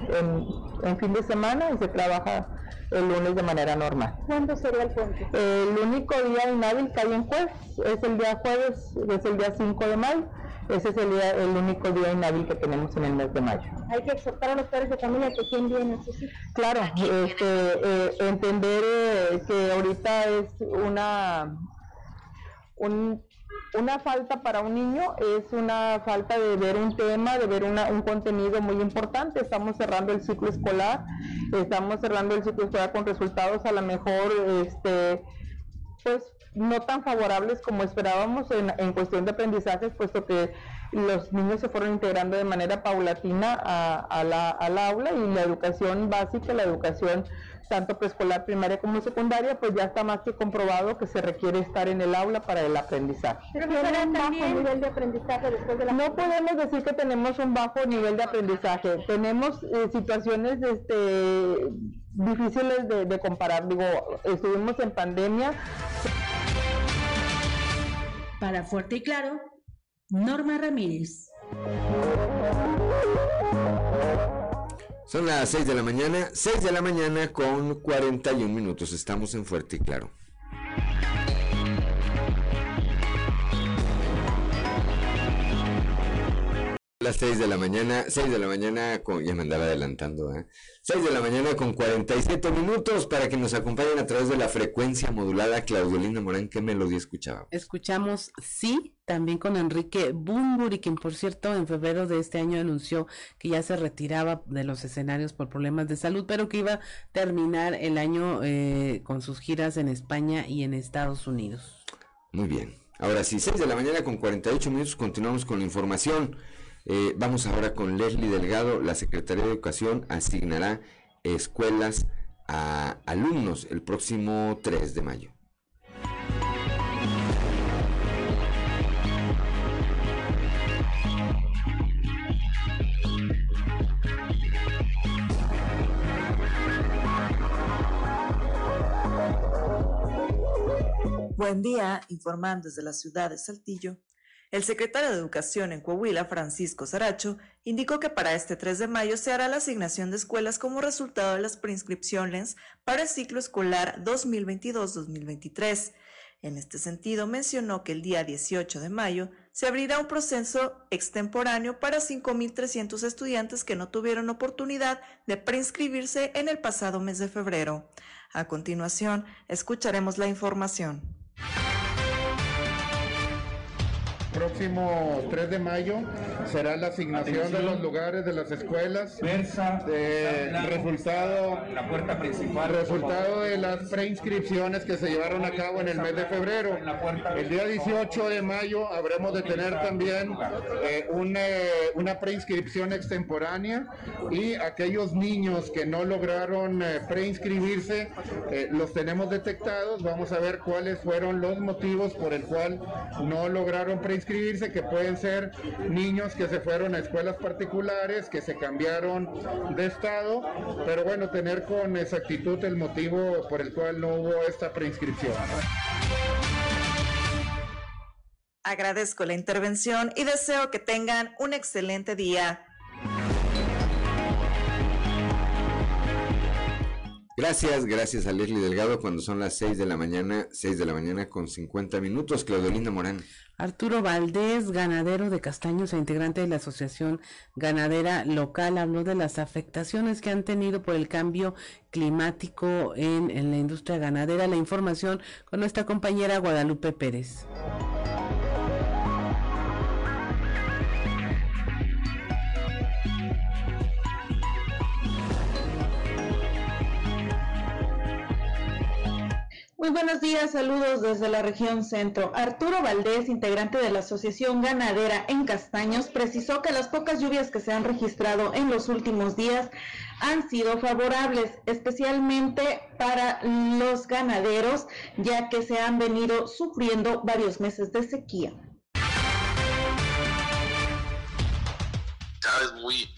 en, fin de semana y se trabaja el lunes de manera normal. ¿Cuándo sería el puente? El único día inhábil cae en jueves, es el día jueves, es el día 5 de mayo. Ese es el, el único día inhábil que tenemos en el mes de mayo. Hay que exhortar a los padres de familia que quien viene Claro, este, eh, entender eh, que ahorita es una, una falta para un niño, es una falta de ver un tema, de ver un contenido muy importante. Estamos cerrando el ciclo escolar, estamos cerrando el ciclo escolar con resultados a lo mejor, este, pues no tan favorables como esperábamos en, en cuestión de aprendizajes, puesto que los niños se fueron integrando de manera paulatina a, la, al aula y la educación básica, la educación tanto preescolar, primaria como secundaria, pues ya está más que comprobado que se requiere estar en el aula para el aprendizaje. Pero un bajo nivel de aprendizaje después de la No podemos decir que tenemos un bajo nivel de aprendizaje. Tenemos eh, situaciones este, difíciles de, de comparar. Digo, estuvimos en pandemia. Para Fuerte y Claro, Norma Ramírez. Son las 6 de la mañana, 6 de la mañana con 41 minutos. Estamos en Fuerte y Claro. Las 6 de la mañana, 6 de la mañana, con, ya me andaba adelantando, ¿eh? 6 de la mañana con 47 minutos para que nos acompañen a través de la frecuencia modulada. Claudiolina Morán, ¿qué melodía escuchaba? Escuchamos Sí, también con Enrique Bumburi, quien por cierto en febrero de este año anunció que ya se retiraba de los escenarios por problemas de salud, pero que iba a terminar el año eh, con sus giras en España y en Estados Unidos. Muy bien. Ahora sí, 6 de la mañana con 48 minutos, continuamos con la información. Eh, vamos ahora con Leslie Delgado. La Secretaría de Educación asignará escuelas a alumnos el próximo 3 de mayo. Buen día, informando desde la ciudad de Saltillo. El secretario de Educación en Coahuila, Francisco Saracho, indicó que para este 3 de mayo se hará la asignación de escuelas como resultado de las preinscripciones para el ciclo escolar 2022-2023. En este sentido, mencionó que el día 18 de mayo se abrirá un proceso extemporáneo para 5.300 estudiantes que no tuvieron oportunidad de preinscribirse en el pasado mes de febrero. A continuación, escucharemos la información próximo 3 de mayo será la asignación de los lugares de las escuelas. Versa, eh, resultado, la puerta principal. Resultado de las preinscripciones que se llevaron a cabo en el mes de febrero. El día 18 de mayo habremos de tener también eh, una, una, preinscripción extemporánea y aquellos niños que no lograron eh, preinscribirse los tenemos detectados. Vamos a ver cuáles fueron los motivos por el cual no lograron preinscribirse que pueden ser niños que se fueron a escuelas particulares, que se cambiaron de estado, pero bueno, tener con exactitud el motivo por el cual no hubo esta preinscripción. Agradezco la intervención y deseo que tengan un excelente día. Gracias, gracias a Leslie Delgado cuando son las 6 de la mañana, 6 de la mañana con 50 minutos. Claudelina Morán. Arturo Valdés, ganadero de castaños e integrante de la Asociación Ganadera Local, habló de las afectaciones que han tenido por el cambio climático en, en la industria ganadera. La información con nuestra compañera Guadalupe Pérez. Muy buenos días, saludos desde la región centro. Arturo Valdés, integrante de la Asociación Ganadera en Castaños, precisó que las pocas lluvias que se han registrado en los últimos días han sido favorables, especialmente para los ganaderos, ya que se han venido sufriendo varios meses de sequía. Sabes, muy,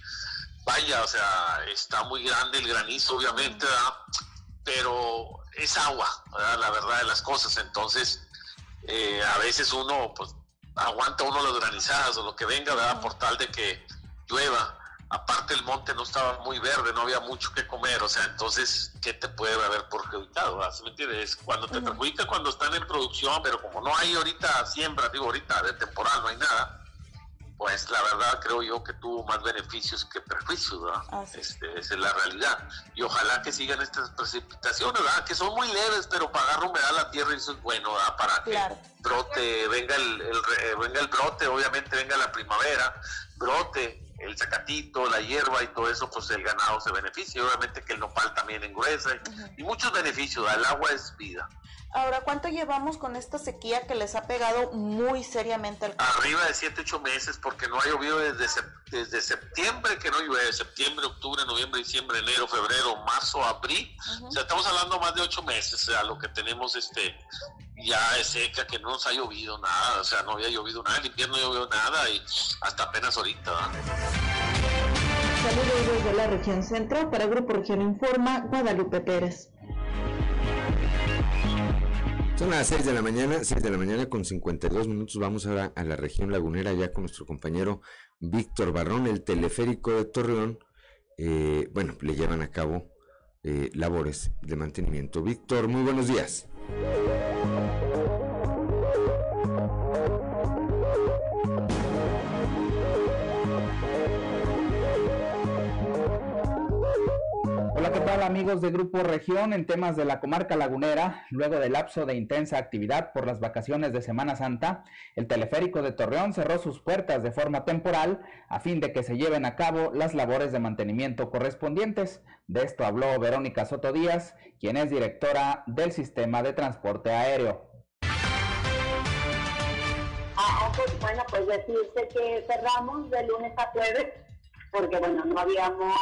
vaya, o sea, está muy grande el granizo, obviamente, pero es agua, la verdad de las cosas. Entonces, eh, a veces uno, pues, aguanta uno las granizadas o lo que venga, ¿verdad? Por tal de que llueva. Aparte el monte no estaba muy verde, no había mucho que comer, o sea, entonces, ¿qué te puede haber perjudicado? ¿sí me entiendes? Cuando te perjudica cuando están en producción, pero como no hay ahorita siembra, digo ahorita de temporal, no hay nada, pues la verdad creo yo que tuvo más beneficios que perjuicios, ¿verdad? Este, esa es la realidad. Y ojalá que sigan estas precipitaciones, ¿verdad? Que son muy leves, pero para agarrar humedad la tierra eso es bueno, ¿verdad? Para que brote, venga el, venga el brote, obviamente venga la primavera, brote el zacatito, la hierba y todo eso, pues el ganado se beneficia. Obviamente que el nopal también engruesa y, y muchos beneficios. El agua es vida. Ahora, ¿cuánto llevamos con esta sequía que les ha pegado muy seriamente al? Arriba de 7, 8 meses, porque no ha llovido desde, desde septiembre que no llueve, septiembre, octubre, noviembre, diciembre, enero, febrero, marzo, abril. O sea, estamos hablando más de 8 meses, o sea, lo que tenemos este ya es seca, que no nos ha llovido nada, o sea, no había llovido nada, el invierno no llovió nada y hasta apenas ahorita. Saludos desde la región central para Grupo Región Informa, Guadalupe Pérez. Son las 6 de la mañana, 6 de la mañana con 52 minutos. Vamos ahora a la región lagunera ya con nuestro compañero Víctor Barrón, el teleférico de Torreón. Eh, bueno, le llevan a cabo eh, labores de mantenimiento. Víctor, muy buenos días. Amigos de Grupo Región en temas de la comarca lagunera? Luego del lapso de intensa actividad por las vacaciones de Semana Santa, el teleférico de Torreón cerró sus puertas de forma temporal a fin de que se lleven a cabo las labores de mantenimiento correspondientes. De esto habló Verónica Soto Díaz, quien es directora del sistema de transporte aéreo. Ah, pues, que cerramos de lunes a jueves porque bueno, no habíamos,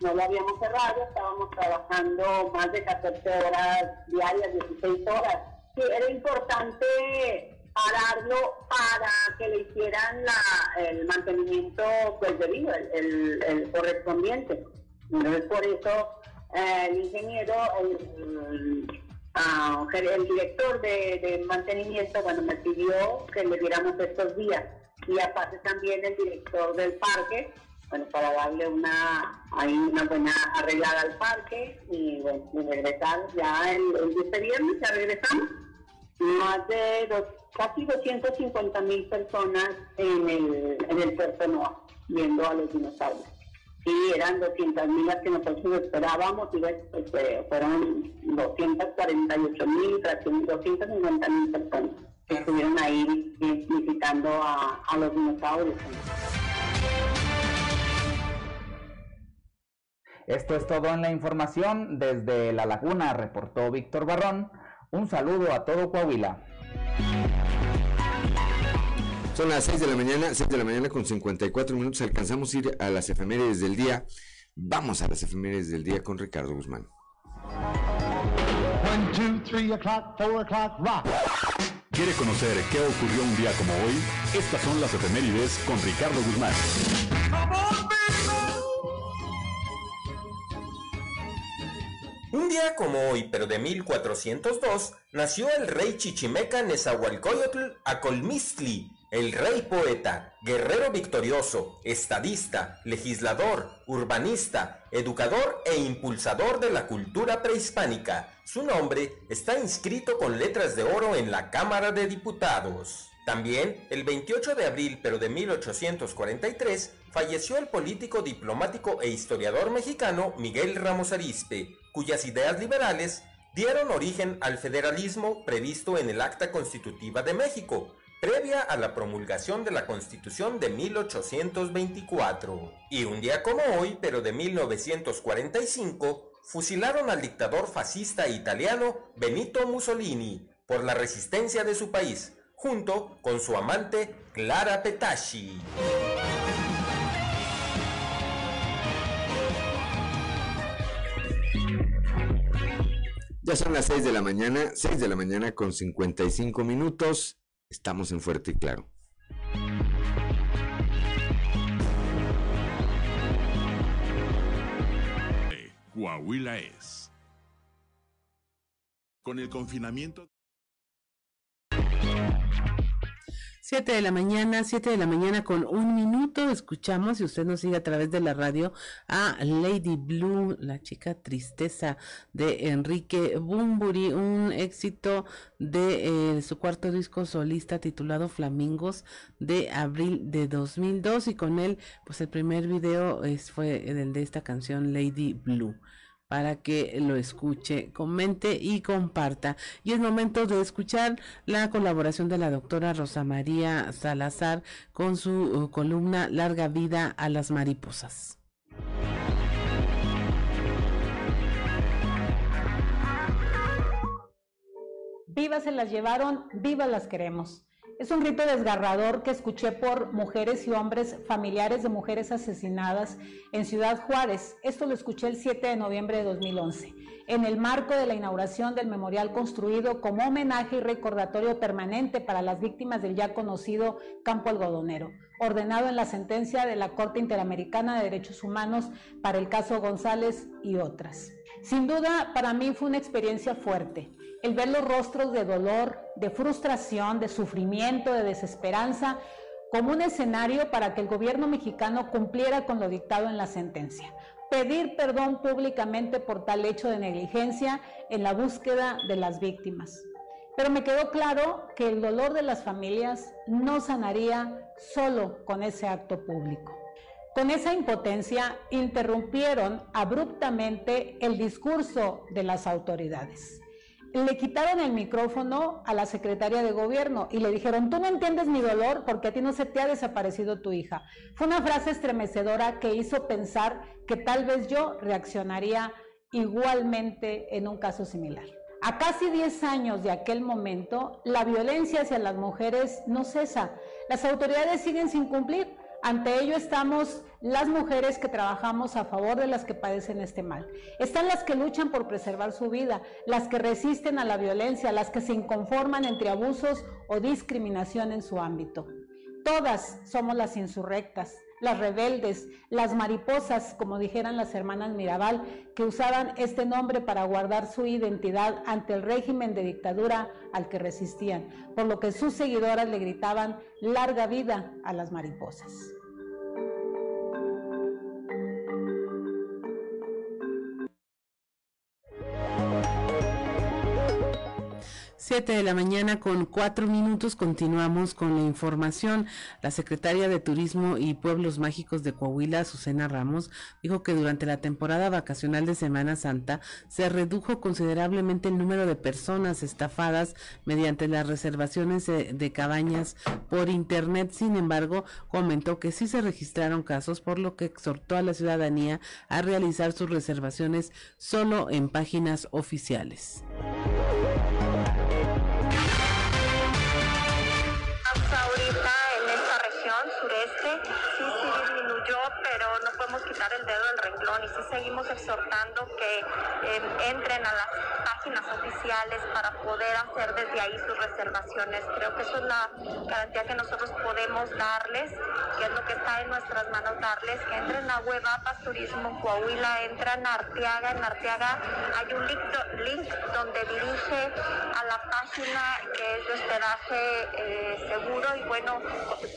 no lo habíamos cerrado, estábamos trabajando más de 14 horas diarias, 16 horas. Sí, era importante pararlo para que le hicieran la, el mantenimiento pues debido, el, correspondiente. Entonces por eso eh, el ingeniero, el, ah, el director de, de, mantenimiento, bueno, me pidió que le diéramos estos días. Y aparte también el director del parque, bueno, para darle una, ahí una buena arreglada al parque y, bueno, regresar ya el, el este viernes, ya regresamos. más de dos, casi 250 mil personas en el, en el Puerto Noa viendo a los dinosaurios. Y eran 200 mil las que nosotros esperábamos y pues, fueron 248 mil, 250 mil personas que estuvieron ahí visitando a, a los dinosaurios. Esto es todo en la información. Desde La Laguna reportó Víctor Barrón. Un saludo a todo Coahuila. Son las 6 de la mañana, 6 de la mañana con 54 minutos. Alcanzamos a ir a las efemérides del día. Vamos a las efemérides del día con Ricardo Guzmán. 1, 2, 3 o'clock, 4 o'clock, rock. ¿Quiere conocer qué ocurrió un día como hoy? Estas son las efemérides con Ricardo Guzmán. Un día como hoy, pero de 1402, nació el rey chichimeca Nezahualcóyotl Acolmistli, el rey poeta, guerrero victorioso, estadista, legislador, urbanista, educador e impulsador de la cultura prehispánica. Su nombre está inscrito con letras de oro en la Cámara de Diputados. También, el 28 de abril pero de 1843, falleció el político, diplomático e historiador mexicano Miguel Ramos Arizpe, cuyas ideas liberales dieron origen al federalismo previsto en el Acta Constitutiva de México, previa a la promulgación de la Constitución de 1824. Y un día como hoy, pero de 1945, fusilaron al dictador fascista italiano Benito Mussolini por la resistencia de su país, junto con su amante Clara Petacci. Ya son las 6 de la mañana, 6 de la mañana con 55 minutos. Estamos en Fuerte y Claro. Coahuila es. Con el confinamiento. 7 de la mañana, 7 de la mañana con un minuto. Escuchamos, si usted nos sigue a través de la radio, a Lady Blue, la chica tristeza de Enrique Bumburi, un éxito de eh, su cuarto disco solista titulado Flamingos de abril de 2002 y con él, pues el primer video es, fue el de esta canción Lady Blue para que lo escuche, comente y comparta. Y es momento de escuchar la colaboración de la doctora Rosa María Salazar con su uh, columna Larga vida a las mariposas. Vivas se las llevaron, vivas las queremos. Es un grito desgarrador que escuché por mujeres y hombres familiares de mujeres asesinadas en Ciudad Juárez. Esto lo escuché el 7 de noviembre de 2011, en el marco de la inauguración del memorial construido como homenaje y recordatorio permanente para las víctimas del ya conocido campo algodonero, ordenado en la sentencia de la Corte Interamericana de Derechos Humanos para el caso González y otras. Sin duda, para mí fue una experiencia fuerte el ver los rostros de dolor, de frustración, de sufrimiento, de desesperanza, como un escenario para que el gobierno mexicano cumpliera con lo dictado en la sentencia. Pedir perdón públicamente por tal hecho de negligencia en la búsqueda de las víctimas. Pero me quedó claro que el dolor de las familias no sanaría solo con ese acto público. Con esa impotencia interrumpieron abruptamente el discurso de las autoridades le quitaron el micrófono a la secretaria de gobierno y le dijeron, tú no entiendes mi dolor porque a ti no se te ha desaparecido tu hija. Fue una frase estremecedora que hizo pensar que tal vez yo reaccionaría igualmente en un caso similar. A casi 10 años de aquel momento, la violencia hacia las mujeres no cesa. Las autoridades siguen sin cumplir. Ante ello estamos las mujeres que trabajamos a favor de las que padecen este mal. Están las que luchan por preservar su vida, las que resisten a la violencia, las que se inconforman entre abusos o discriminación en su ámbito. Todas somos las insurrectas, las rebeldes, las mariposas, como dijeran las hermanas Mirabal, que usaban este nombre para guardar su identidad ante el régimen de dictadura al que resistían, por lo que sus seguidoras le gritaban larga vida a las mariposas. 7 de la mañana con cuatro minutos continuamos con la información. La secretaria de Turismo y Pueblos Mágicos de Coahuila, Susana Ramos, dijo que durante la temporada vacacional de Semana Santa se redujo considerablemente el número de personas estafadas mediante las reservaciones de, cabañas por internet. Sin embargo, comentó que sí se registraron casos, por lo que exhortó a la ciudadanía a realizar sus reservaciones solo en páginas oficiales. Quitar el dedo y sí seguimos exhortando que em, entren a las páginas oficiales para poder hacer desde ahí sus reservaciones. Creo que eso es la garantía que nosotros podemos darles, que es lo que está en nuestras manos darles, que entren a Web Turismo Coahuila, entran a Arteaga, en Arteaga hay un link, link donde dirige a la página que es de hospedaje eh, seguro y bueno,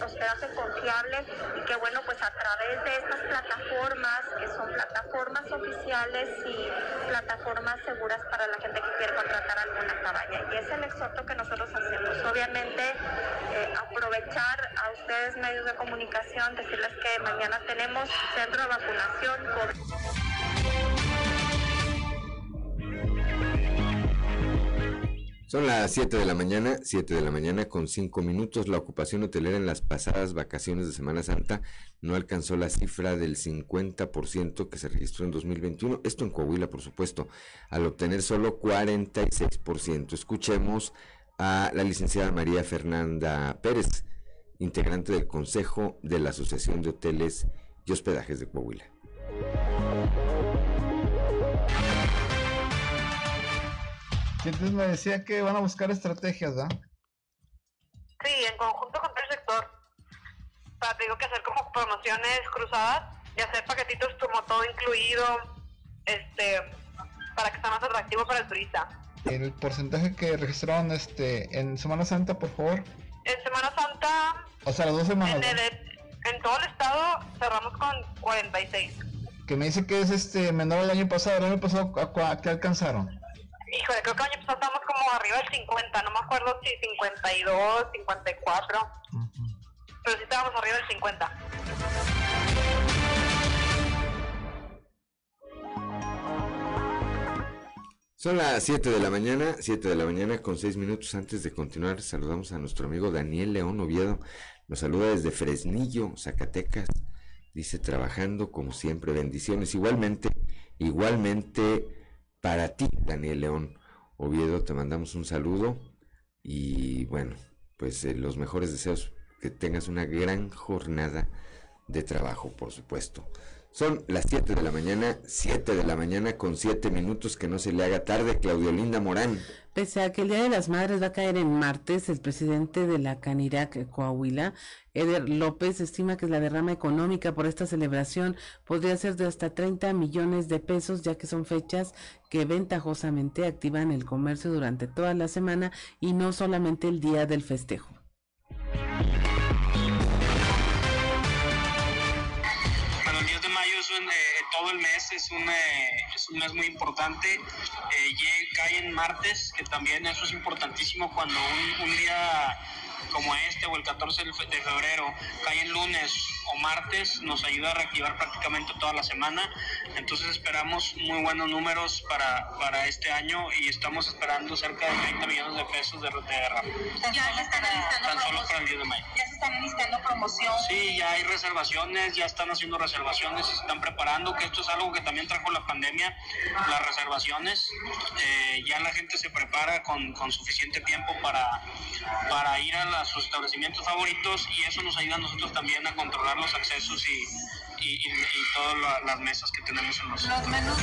hospedaje confiable y que bueno, pues a través de estas plataformas que son oficiales y plataformas seguras para la gente que quiere contratar alguna cabaña. Y es el exhorto que nosotros hacemos. Obviamente, eh, aprovechar a ustedes medios de comunicación, decirles que mañana tenemos centro de vacunación. Son las 7 de la mañana, 7 de la mañana con 5 minutos. La ocupación hotelera en las pasadas vacaciones de Semana Santa no alcanzó la cifra del 50% que se registró en 2021. Esto en Coahuila, por supuesto, al obtener solo 46%. Escuchemos a la licenciada María Fernanda Pérez, integrante del Consejo de la Asociación de Hoteles y Hospedajes de Coahuila. Entonces me decía que van a buscar estrategias, ¿verdad? Sí, en conjunto con el sector. Para digo que hacer como promociones cruzadas y hacer paquetitos como todo incluido, este, para que sea más atractivo para el turista. El porcentaje que registraron este en Semana Santa, por favor. En Semana Santa. O sea, las dos semanas. En, todo el estado cerramos con 46. Que me dice que es este menor al año pasado. ¿El año pasado a, qué alcanzaron? Híjole, creo que el año pasado estamos como arriba del 50, no me acuerdo si 52, 54, pero sí estábamos arriba del 50. Son las 7 de la mañana, 7 de la mañana con 6 minutos antes de continuar. Saludamos a nuestro amigo Daniel León Oviedo. Nos saluda desde Fresnillo, Zacatecas. Dice, trabajando como siempre, bendiciones. Igualmente, igualmente para ti, Daniel León Oviedo, te mandamos un saludo y bueno, pues eh, los mejores deseos, que tengas una gran jornada de trabajo, por supuesto. Son las 7 de la mañana, 7 de la mañana con 7 minutos, que no se le haga tarde, Claudio Linda Morán. Pese a que el Día de las Madres va a caer en martes, el presidente de la Canirac Coahuila, Eder López, estima que la derrama económica por esta celebración podría ser de hasta 30 millones de pesos, ya que son fechas que ventajosamente activan el comercio durante toda la semana y no solamente el día del festejo. Todo el mes es un, eh, es un mes muy importante. Eh, cae en martes, que también eso es importantísimo cuando un, un día como este o el 14 de febrero cae en lunes o martes, nos ayuda a reactivar prácticamente toda la semana. Entonces esperamos muy buenos números para, para este año y estamos esperando cerca de 30 millones de pesos de, de Ya están tan solo para el 10 de mayo. Ya se están iniciando promoción. Sí, ya hay reservaciones, ya están haciendo reservaciones, se están preparando, que esto es algo que también trajo la pandemia, las reservaciones. Eh, ya la gente se prepara con, con suficiente tiempo para, para ir a la sus establecimientos favoritos y eso nos ayuda a nosotros también a controlar los accesos y, y, todas las mesas que tenemos en los, los menús.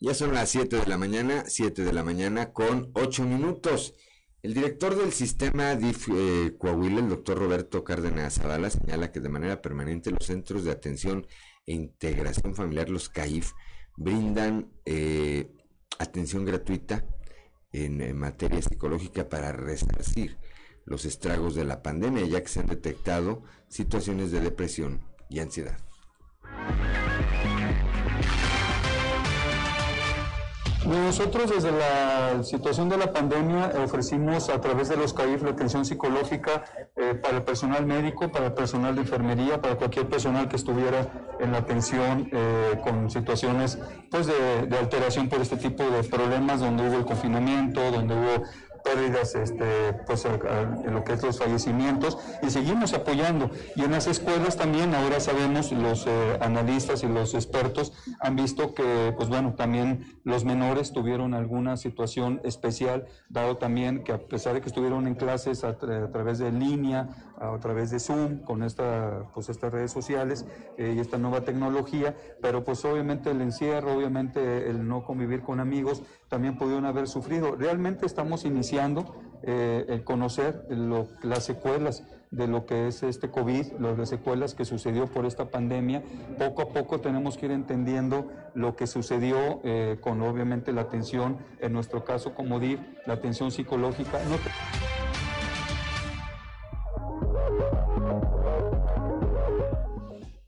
Ya son las 7 de la mañana, 7 de la mañana con 8 minutos. El director del sistema DIF eh, Coahuila, el doctor Roberto Cárdenas Zavala, señala que de manera permanente los centros de atención e integración familiar, los CAIF, brindan eh, atención gratuita en, materia psicológica para resarcir los estragos de la pandemia, ya que se han detectado situaciones de depresión y ansiedad. Nosotros desde la situación de la pandemia ofrecimos a través de los CAIF la atención psicológica eh, para el personal médico, para el personal de enfermería, para cualquier personal que estuviera en la atención eh, con situaciones pues de, de alteración por este tipo de problemas, donde hubo el confinamiento, donde hubo pérdidas este, pues, en lo que es los fallecimientos y seguimos apoyando. Y en las escuelas también, ahora sabemos, los eh, analistas y los expertos han visto que, pues bueno, también los menores tuvieron alguna situación especial, dado también que a pesar de que estuvieron en clases a, través de línea, a, través de Zoom, con esta, pues, estas redes sociales eh, y esta nueva tecnología, pero pues obviamente el encierro, obviamente el no convivir con amigos, también pudieron haber sufrido. Realmente estamos iniciando eh, el conocer las secuelas de lo que es este COVID, las secuelas que sucedió por esta pandemia. Poco a poco tenemos que ir entendiendo lo que sucedió eh, con obviamente la atención, en nuestro caso como DIF, la atención psicológica.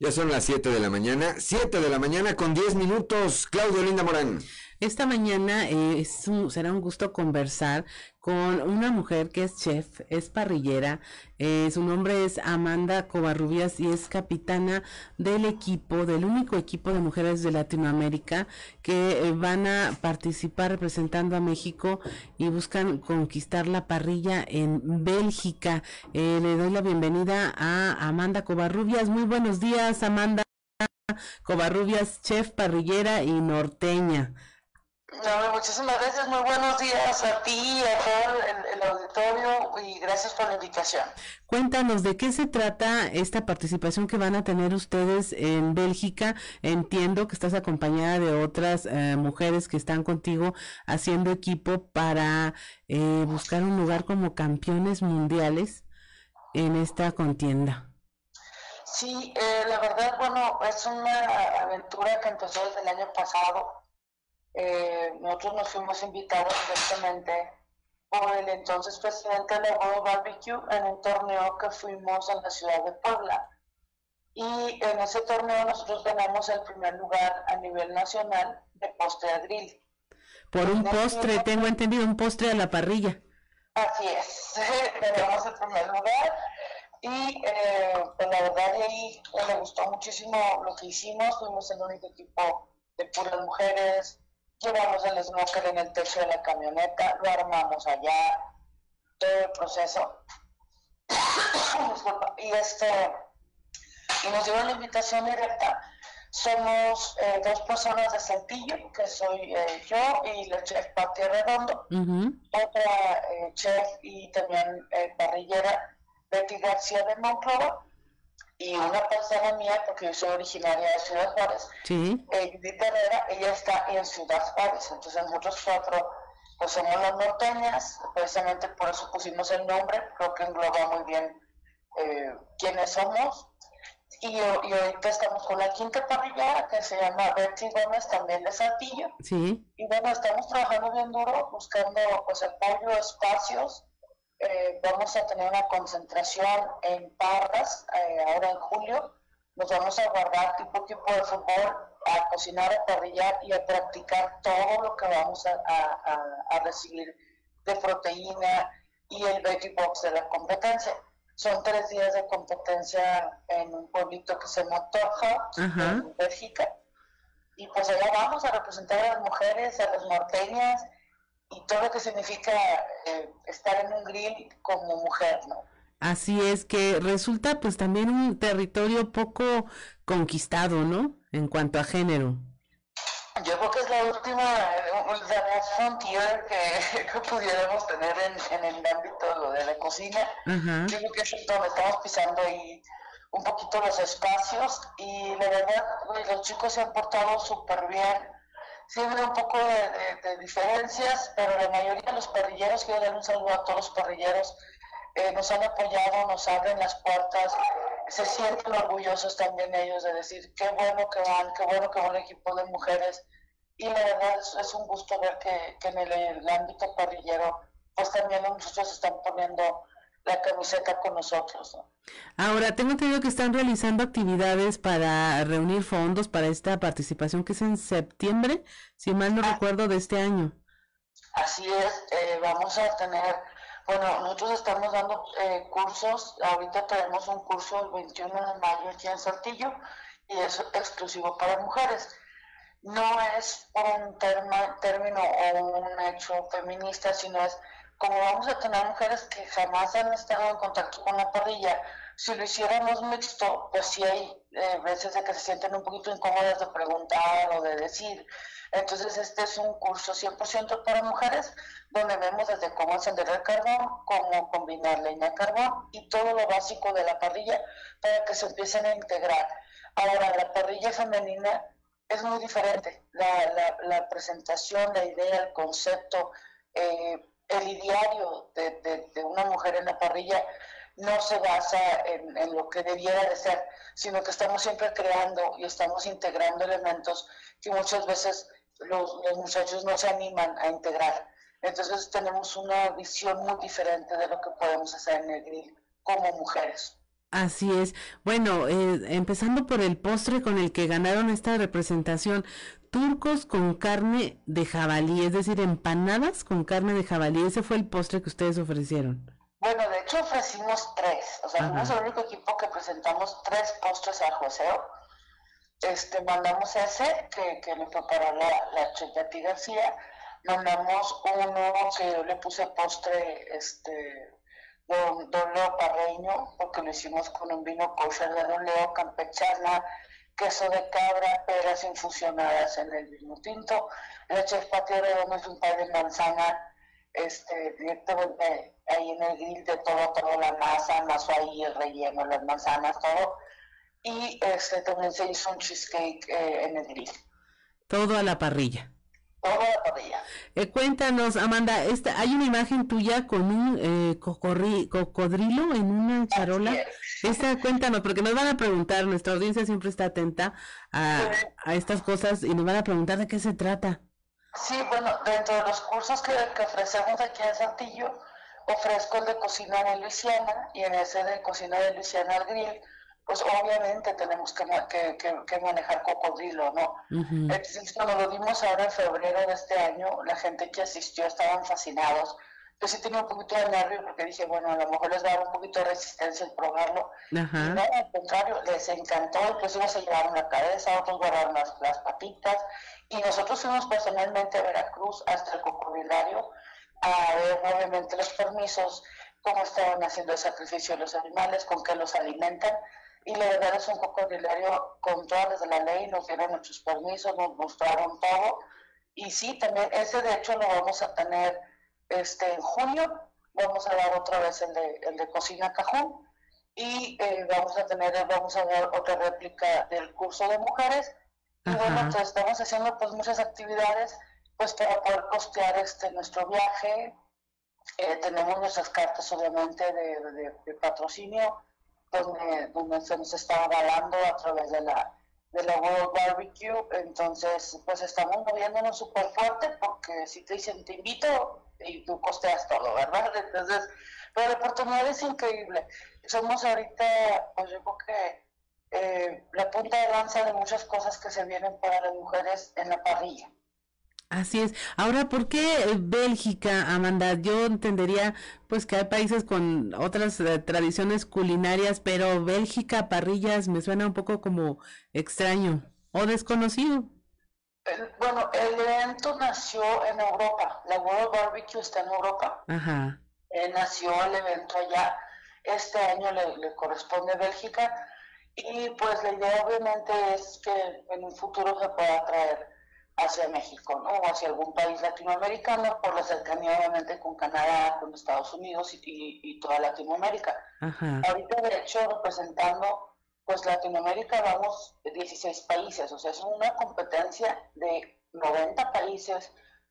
Ya son las 7 de la mañana, 7 de la mañana con 10 minutos. Claudio Linda Morán. Esta mañana eh, es será un gusto conversar con una mujer que es chef, es parrillera, eh, su nombre es Amanda Covarrubias y es capitana del equipo, del único equipo de mujeres de Latinoamérica que eh, van a participar representando a México y buscan conquistar la parrilla en Bélgica. le doy la bienvenida a Amanda Covarrubias. Muy buenos días, Amanda Covarrubias, chef, parrillera y norteña. No, muchísimas gracias, muy buenos días a ti y a todo el, auditorio y gracias por la invitación. Cuéntanos de qué se trata esta participación que van a tener ustedes en Bélgica. Entiendo que estás acompañada de otras eh, mujeres que están contigo haciendo equipo para eh, buscar un lugar como campeones mundiales en esta contienda. Sí, eh, la verdad, bueno, es una aventura que empezó desde el año pasado eh, nosotros nos fuimos invitados directamente por el entonces presidente de la World Barbecue en un torneo que fuimos en la ciudad de Puebla. Y en ese torneo nosotros ganamos el primer lugar a nivel nacional de postre a grill. Por un postre, tengo entendido, un postre a la parrilla. Así es, ganamos el primer lugar y eh, pues la verdad de ahí eh, me gustó muchísimo lo que hicimos, fuimos el único equipo de puras mujeres, llevamos el smoker en el techo de la camioneta, lo armamos allá, todo el proceso. y este y nos dieron la invitación directa. Somos eh, dos personas de Saltillo, que soy eh, yo y la chef Pati Redondo, otra eh, chef y también parrillera Betty García de Monclova, y una persona mía, porque yo soy originaria de Ciudad Juárez, sí. eh, Judith Herrera, ella está en Ciudad Juárez, entonces nosotros cuatro pues somos las norteñas, precisamente por eso pusimos el nombre, creo que engloba muy bien eh, quiénes somos, y, y, ahorita estamos con la quinta parrilla que se llama Betty Gómez, también de Saltillo, sí. y bueno, estamos trabajando bien duro, buscando pues apoyo, espacios, eh, vamos a tener una concentración en Parras eh, ahora en julio. Nos vamos a guardar tipo equipo de fútbol, a cocinar, a parrillar y a practicar todo lo que vamos a, a, recibir de proteína y el veggie box de la competencia. Son tres días de competencia en un pueblito que se llama Torhout, en Bélgica. Y pues allá vamos a representar a las mujeres, a las norteñas, y todo lo que significa eh, estar en un grill como mujer, ¿no? Así es que resulta pues también un territorio poco conquistado, ¿no? En cuanto a género. Yo creo que es la última, la frontier que, que pudiéramos tener en, en, el ámbito de la cocina. Yo creo que es donde estamos pisando ahí un poquito los espacios y la verdad los chicos se han portado súper bien sí un poco de, diferencias, pero la mayoría de los parrilleros, quiero dar un saludo a todos los parrilleros, eh, nos han apoyado, nos abren las puertas, se sienten orgullosos también ellos de decir qué bueno que van, qué bueno que van el equipo de mujeres. Y la verdad es, un gusto ver que, en el, ámbito parrillero, pues también muchachos están poniendo la camiseta con nosotros. Ahora, tengo entendido que están realizando actividades para reunir fondos para esta participación que es en septiembre, si mal no recuerdo, de este año. Así es, eh, vamos a tener, bueno, nosotros estamos dando eh, cursos, ahorita tenemos un curso el 21 de mayo aquí en Saltillo y es exclusivo para mujeres. No es un término o un hecho feminista, sino es como vamos a tener mujeres que jamás han estado en contacto con la parrilla, si lo hiciéramos mixto, pues sí hay eh, veces de que se sienten un poquito incómodas de preguntar o de decir. Entonces este es un curso 100% para mujeres, donde vemos desde cómo encender el carbón, cómo combinar leña carbón y todo lo básico de la parrilla para que se empiecen a integrar. Ahora, la parrilla femenina es muy diferente. La, la, presentación, la idea, el concepto, eh, el ideario de, una mujer en la parrilla no se basa en, en, lo que debiera de ser, sino que estamos siempre creando y estamos integrando elementos que muchas veces los, los muchachos no se animan a integrar. Entonces tenemos una visión muy diferente de lo que podemos hacer en el grill como mujeres. Así es. Bueno, eh, empezando por el postre con el que ganaron esta representación, turcos con carne de jabalí, es decir, empanadas con carne de jabalí. Ese fue el postre que ustedes ofrecieron. Bueno, de hecho ofrecimos tres. O sea, fuimos el único equipo que presentamos tres postres al joseo. Este, mandamos ese que, que le preparó la, la García. Mandamos uno que yo le puse postre, este, don, don Leo Parreño, porque lo hicimos con un vino kosher de Don Leo, campechana, queso de cabra, peras infusionadas en el vino tinto, leche de es un par de manzana, este, directamente ahí en el grill de todo, toda la masa, más ahí el relleno, las manzanas, todo. Y este, también se hizo un cheesecake eh, en el grill. Todo a la parrilla. Eh, cuéntanos, Amanda, esta, hay una imagen tuya con un eh, cocodrilo en una charola. Esta, cuéntanos, porque nos van a preguntar, nuestra audiencia siempre está atenta a, estas cosas y nos van a preguntar de qué se trata. Sí, bueno, dentro de los cursos que, que ofrecemos aquí en Santillo, ofrezco el de cocina de Luisiana y en ese de cocina de Luisiana al grill pues obviamente tenemos que, que, manejar cocodrilo, ¿no? Entonces, cuando lo dimos ahora en febrero de este año, la gente que asistió estaban fascinados. Yo sí tenía un poquito de nervio porque dije, bueno, a lo mejor les va a dar un poquito de resistencia el probarlo. no, al contrario, les encantó, inclusive se llevaron la cabeza, otros guardaron las, las patitas. Y nosotros fuimos personalmente a Veracruz hasta el cocodrilario a ver obviamente los permisos, cómo estaban haciendo el sacrificio de los animales, con qué los alimentan y la verdad es un cocodrilario con todas las de la ley, nos dieron nuestros permisos, nos mostraron todo. Y sí, también ese de hecho lo vamos a tener este, en junio, vamos a dar otra vez el de, el de Cocina Cajón y eh, vamos a tener, vamos a dar otra réplica del curso de mujeres. Y bueno, pues estamos haciendo pues muchas actividades pues para poder costear este nuestro viaje. Eh, tenemos nuestras cartas obviamente de, de patrocinio donde, donde se nos está avalando a través de la, de la World Barbecue. Entonces, pues estamos moviéndonos súper fuerte porque si te dicen te invito y tú costeas todo, ¿verdad? Entonces, pero la oportunidad es increíble. Somos ahorita, pues yo creo que eh, la punta de lanza de muchas cosas que se vienen para las mujeres en la parrilla. Así es. Ahora, ¿por qué Bélgica, Amanda? Yo entendería pues que hay países con otras eh, tradiciones culinarias, pero Bélgica, parrillas, me suena un poco como extraño o desconocido. bueno, el evento nació en Europa. La World Barbecue está en Europa. Ajá. Eh, nació el evento allá. Este año le, le corresponde a Bélgica. Y pues la idea obviamente es que en un futuro se pueda traer hacia México, ¿no? O hacia algún país latinoamericano, por la cercanía obviamente con Canadá, con Estados Unidos y, toda Latinoamérica. Ahorita, de hecho, representando pues Latinoamérica vamos 16 países, o sea, es una competencia de 90 países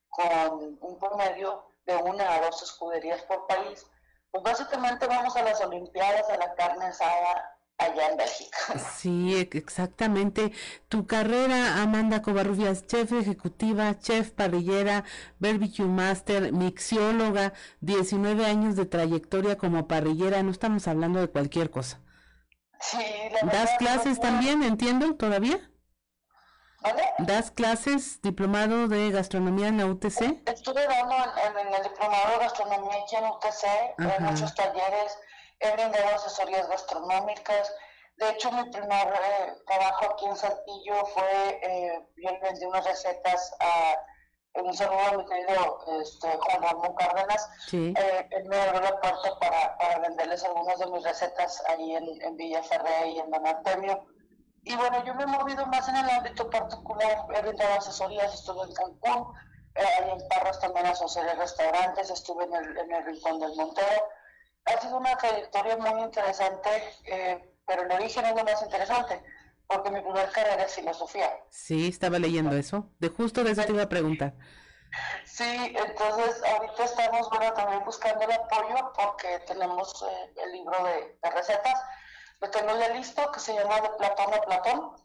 con un promedio de una a dos escuderías por país. Pues básicamente vamos a las Olimpiadas de la carne asada allá en Bélgica. Sí, exactamente. Tu carrera, Amanda Covarrubias, chef ejecutiva, chef parrillera, barbecue master, mixióloga, 19 años de trayectoria como parrillera, no estamos hablando de cualquier cosa. Sí, ¿Das clases también, entiendo, todavía? ¿Das clases, diplomado de gastronomía en la UTC? Estuve dando en, el diplomado de gastronomía aquí en UTC, en muchos talleres, he brindado asesorías gastronómicas. De hecho, mi primer eh, trabajo aquí en Saltillo fue, eh, yo le vendí unas recetas a un saludo a mi querido este, Juan Ramón Cárdenas. Eh, él me abrió la puerta para, para venderles algunas de mis recetas ahí en, en Villaferré y en Don Artemio. Y bueno, yo me he movido más en el ámbito particular, he brindado asesorías, estuve en Cancún, eh, en Parras también asocié restaurantes, estuve en el, en el Rincón del Montero. Ha sido una trayectoria muy interesante, eh, pero el origen es lo más interesante, porque mi primer carrera es filosofía. Sí, estaba leyendo eso, de justo de eso te iba a preguntar. Sí, entonces ahorita estamos bueno, también buscando el apoyo porque tenemos eh, el libro de, de recetas lo tengo ya listo, que se llama De Platón a Platón,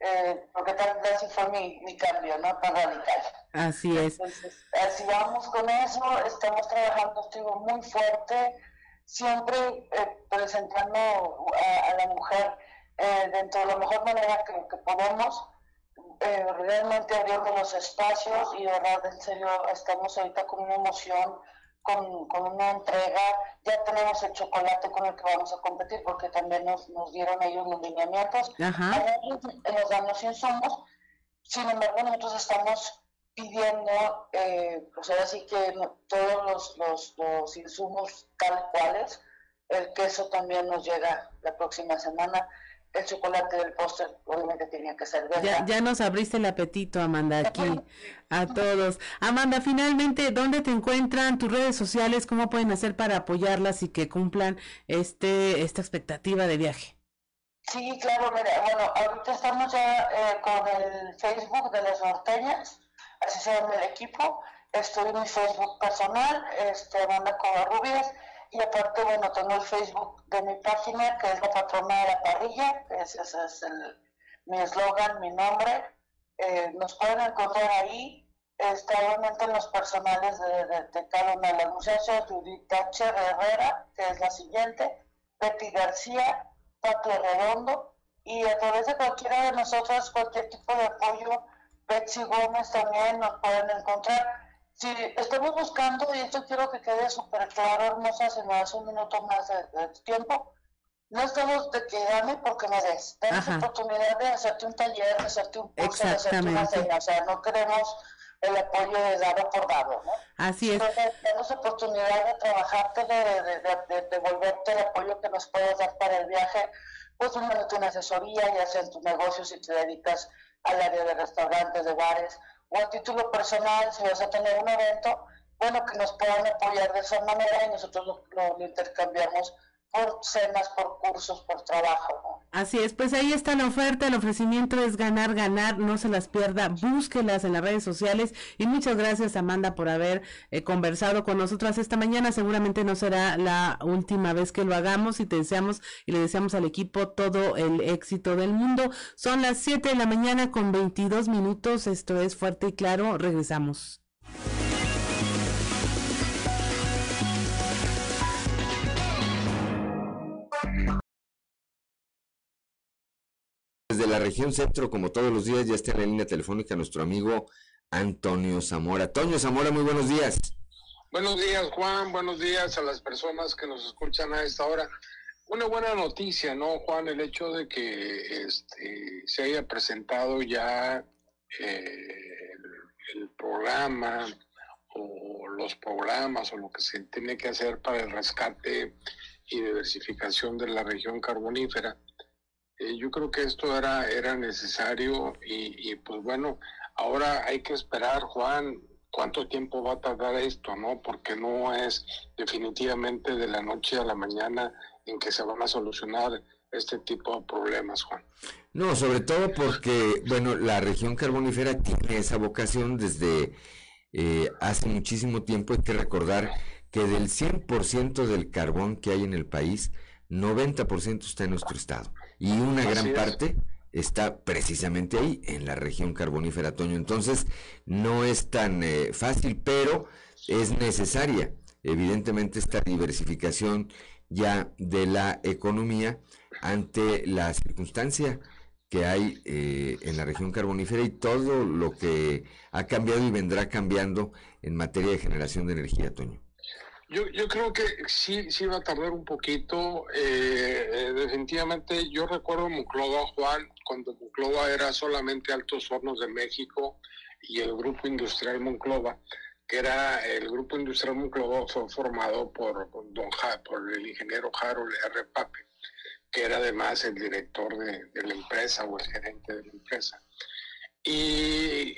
eh, porque tal vez fue mi, mi cambio, ¿no? Tan radical. Así es. así vamos con eso, estamos trabajando, estuvo muy fuerte, siempre eh, presentando a, la mujer eh, dentro de la mejor manera que, que podemos, eh, realmente abriendo los espacios y de verdad, en serio, estamos ahorita con una emoción con, con, una entrega, ya tenemos el chocolate con el que vamos a competir, porque también nos, nos dieron ellos los lineamientos, nos dan los insumos, sin embargo nosotros estamos pidiendo, eh, pues ahora sí que todos los, los, los insumos tal cuales, el queso también nos llega la próxima semana, el chocolate del póster obviamente tenía que ser Ya, ya nos abriste el apetito, Amanda, aquí a todos. Amanda, finalmente, ¿dónde te encuentran tus redes sociales? ¿Cómo pueden hacer para apoyarlas y que cumplan este esta expectativa de viaje? Sí, claro, mira, bueno, ahorita estamos ya eh, con el Facebook de las norteñas, así se llama el equipo. Estoy en mi Facebook personal, este, Amanda Covarrubias y aparte, bueno, tengo el Facebook de mi página, que es la patrona de la parrilla, ese, es el, mi eslogan, mi nombre. Eh, nos pueden encontrar ahí, está obviamente en los personales de, de, cada una de las muchachas, Judith Thatcher Herrera, que es la siguiente, Betty García, Pati Redondo, y a través de cualquiera de nosotros, cualquier tipo de apoyo, Betsy Gómez también nos pueden encontrar Sí, estamos buscando, y esto quiero que quede súper claro, hermosa, se me hace un minuto más de, tiempo. No estamos de que dame porque me des. Damos oportunidad de hacerte un taller, de hacerte un curso, de hacerte una cena. O sea, no queremos el apoyo de dado por dado, ¿no? Así es. Entonces, oportunidad de trabajarte, de, de, de, devolverte el apoyo que nos puedes dar para el viaje, pues una, una asesoría, ya sea en tu negocio, si te dedicas al área de restaurantes, de bares, o a título personal, si vas a tener un evento, bueno, que nos puedan apoyar de esa manera y nosotros lo, intercambiamos por cenas, por cursos, por trabajo. Así es, pues ahí está la oferta, el ofrecimiento es ganar, ganar, no se las pierda, búsquelas en las redes sociales y muchas gracias Amanda por haber eh, conversado con nosotras esta mañana, seguramente no será la última vez que lo hagamos y te deseamos y le deseamos al equipo todo el éxito del mundo. Son las 7 de la mañana con 22 minutos, esto es fuerte y claro, regresamos. Desde la región centro, como todos los días, ya está en la línea telefónica nuestro amigo Antonio Zamora. Antonio Zamora, muy buenos días. Buenos días, Juan. Buenos días a las personas que nos escuchan a esta hora. Una buena noticia, ¿no, Juan? El hecho de que este, se haya presentado ya eh, el programa o los programas o lo que se tiene que hacer para el rescate y diversificación de la región carbonífera eh, yo creo que esto era, era necesario y, pues bueno, ahora hay que esperar, Juan, cuánto tiempo va a tardar esto, ¿no? Porque no es definitivamente de la noche a la mañana en que se van a solucionar este tipo de problemas, Juan. No, sobre todo porque, bueno, la región carbonífera tiene esa vocación desde eh, hace muchísimo tiempo. Hay que recordar que del 100% del carbón que hay en el país, 90% está en nuestro estado y una gran parte está precisamente ahí, en la región carbonífera Toño. Entonces, no es tan eh, fácil, pero es necesaria, evidentemente, esta diversificación ya de la economía ante la circunstancia que hay eh, en la región carbonífera y todo lo que ha cambiado y vendrá cambiando en materia de generación de energía, Toño. Yo, yo creo que sí, sí va a tardar un poquito. Eh, eh, definitivamente, yo recuerdo Muclova, Juan, cuando Muclova era solamente Altos Hornos de México y el Grupo Industrial Monclova, que era el Grupo Industrial Monclova fue formado por, don por el ingeniero Harold R. Pape que era además el director de, la empresa o el gerente de la empresa. Y,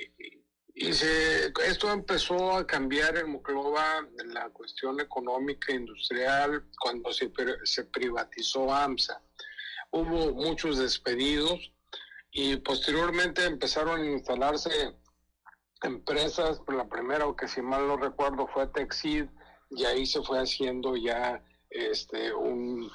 y esto empezó a cambiar en Monclova la cuestión económica industrial cuando se, se privatizó AMSA. Hubo muchos despedidos y posteriormente empezaron a instalarse empresas, la primera, que si mal no recuerdo, fue Texid, y ahí se fue haciendo ya este, un,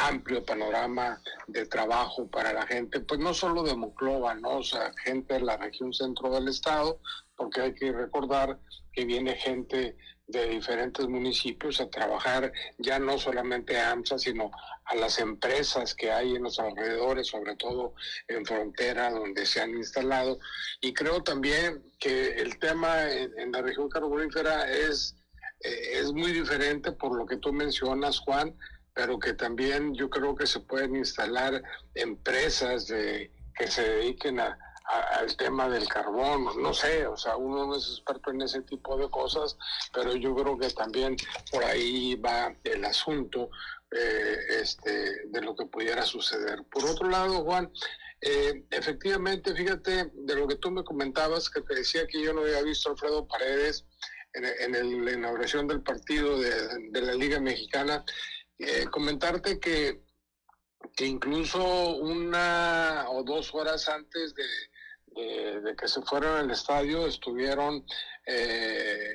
amplio panorama de trabajo para la gente, pues no solo de Moclova, ¿no? O sea, gente de la región centro del estado, porque hay que recordar que viene gente de diferentes municipios a trabajar ya no solamente a AMSA, sino a las empresas que hay en los alrededores, sobre todo en frontera donde se han instalado. Y creo también que el tema en, la región carbonífera es, eh, es muy diferente por lo que tú mencionas, Juan, pero que también yo creo que se pueden instalar empresas de, que se dediquen a, al tema del carbón, no sé, o sea, uno no es experto en ese tipo de cosas, pero yo creo que también por ahí va el asunto eh, este, de lo que pudiera suceder. Por otro lado, Juan, eh, efectivamente, fíjate de lo que tú me comentabas, que te decía que yo no había visto Alfredo Paredes en, en la inauguración del partido de, de la Liga Mexicana, eh, comentarte que, que incluso una o dos horas antes de, de, que se fueran al estadio estuvieron eh,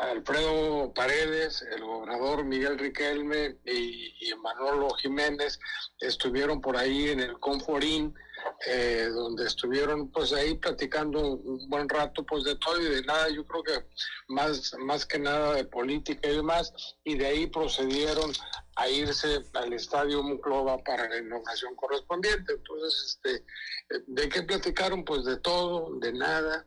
Alfredo Paredes, el gobernador Miguel Riquelme y, y Manolo Jiménez estuvieron por ahí en el Conforín eh, donde estuvieron pues ahí platicando un buen rato pues de todo y de nada, yo creo que más, más que nada de política y demás, y de ahí procedieron a irse al estadio Muclova para la inauguración correspondiente. Entonces, este, ¿de qué platicaron? Pues de todo, de nada,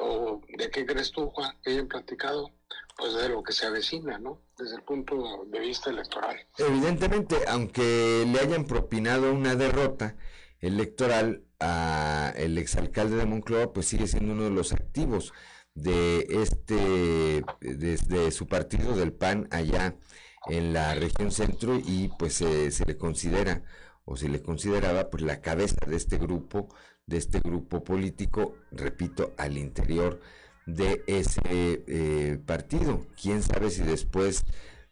o de qué crees tú, Juan, que hayan platicado, pues de lo que se avecina, ¿no? Desde el punto de vista electoral. Evidentemente, aunque le hayan propinado una derrota, electoral a el exalcalde de Moncloa, pues sigue siendo uno de los activos de este, desde su partido del PAN allá en la región centro y pues se le considera o se le consideraba pues la cabeza de este grupo, de este grupo político, repito, al interior de ese eh, partido. Quién sabe si después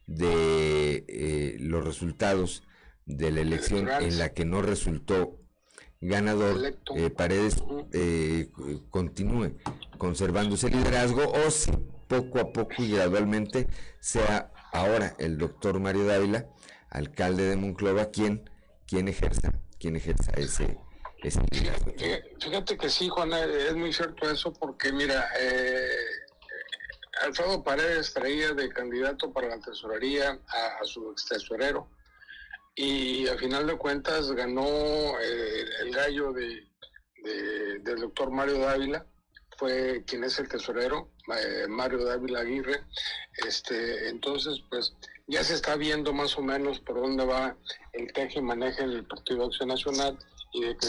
de eh, los resultados de la elección en la que no resultó ganador eh, Paredes eh, continúe conservando ese liderazgo o si poco a poco y gradualmente sea ahora el doctor Mario Dávila, alcalde de Monclova, quien, quien ejerza, quien ejerza ese, ese liderazgo. Fíjate que sí, Juan, es muy cierto eso porque mira, eh, Alfredo Paredes traía de candidato para la tesorería a, a su ex tesorero y a final de cuentas ganó eh, el gallo de, del doctor Mario Dávila, fue quien es el tesorero, eh, Mario Dávila Aguirre. Este, entonces, pues ya se está viendo más o menos por dónde va el teje y maneje del Partido Acción Nacional y de que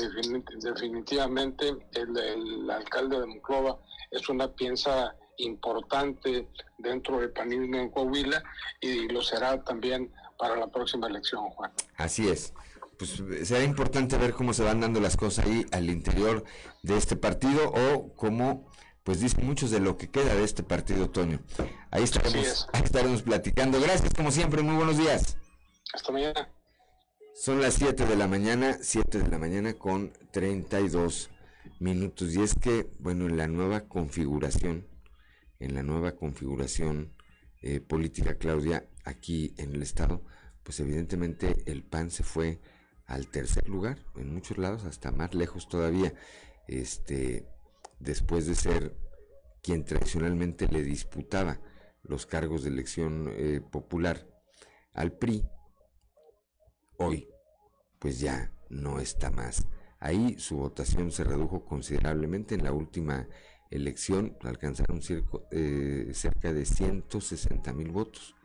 definitivamente el, el alcalde de Monclova es una pieza importante dentro del panismo en Coahuila y lo será también para la próxima elección, Juan. Así es. Pues será importante ver cómo se van dando las cosas ahí al interior de este partido o cómo pues dicen muchos de lo que queda de este partido, Toño. Ahí estaremos, ahí estaremos platicando. Gracias, como siempre, muy buenos días. Hasta mañana. Son las 7 de la mañana, 7 de la mañana con 32 minutos. Y es que, bueno, en la nueva configuración, en la nueva configuración eh, política, Claudia, aquí en el Estado, pues evidentemente el PAN se fue al tercer lugar, en muchos lados hasta más lejos todavía, este, después de ser quien tradicionalmente le disputaba los cargos de elección eh, popular al PRI, hoy pues ya no está más. Ahí su votación se redujo considerablemente. En la última elección, alcanzaron eh, cerca de 160 mil votos,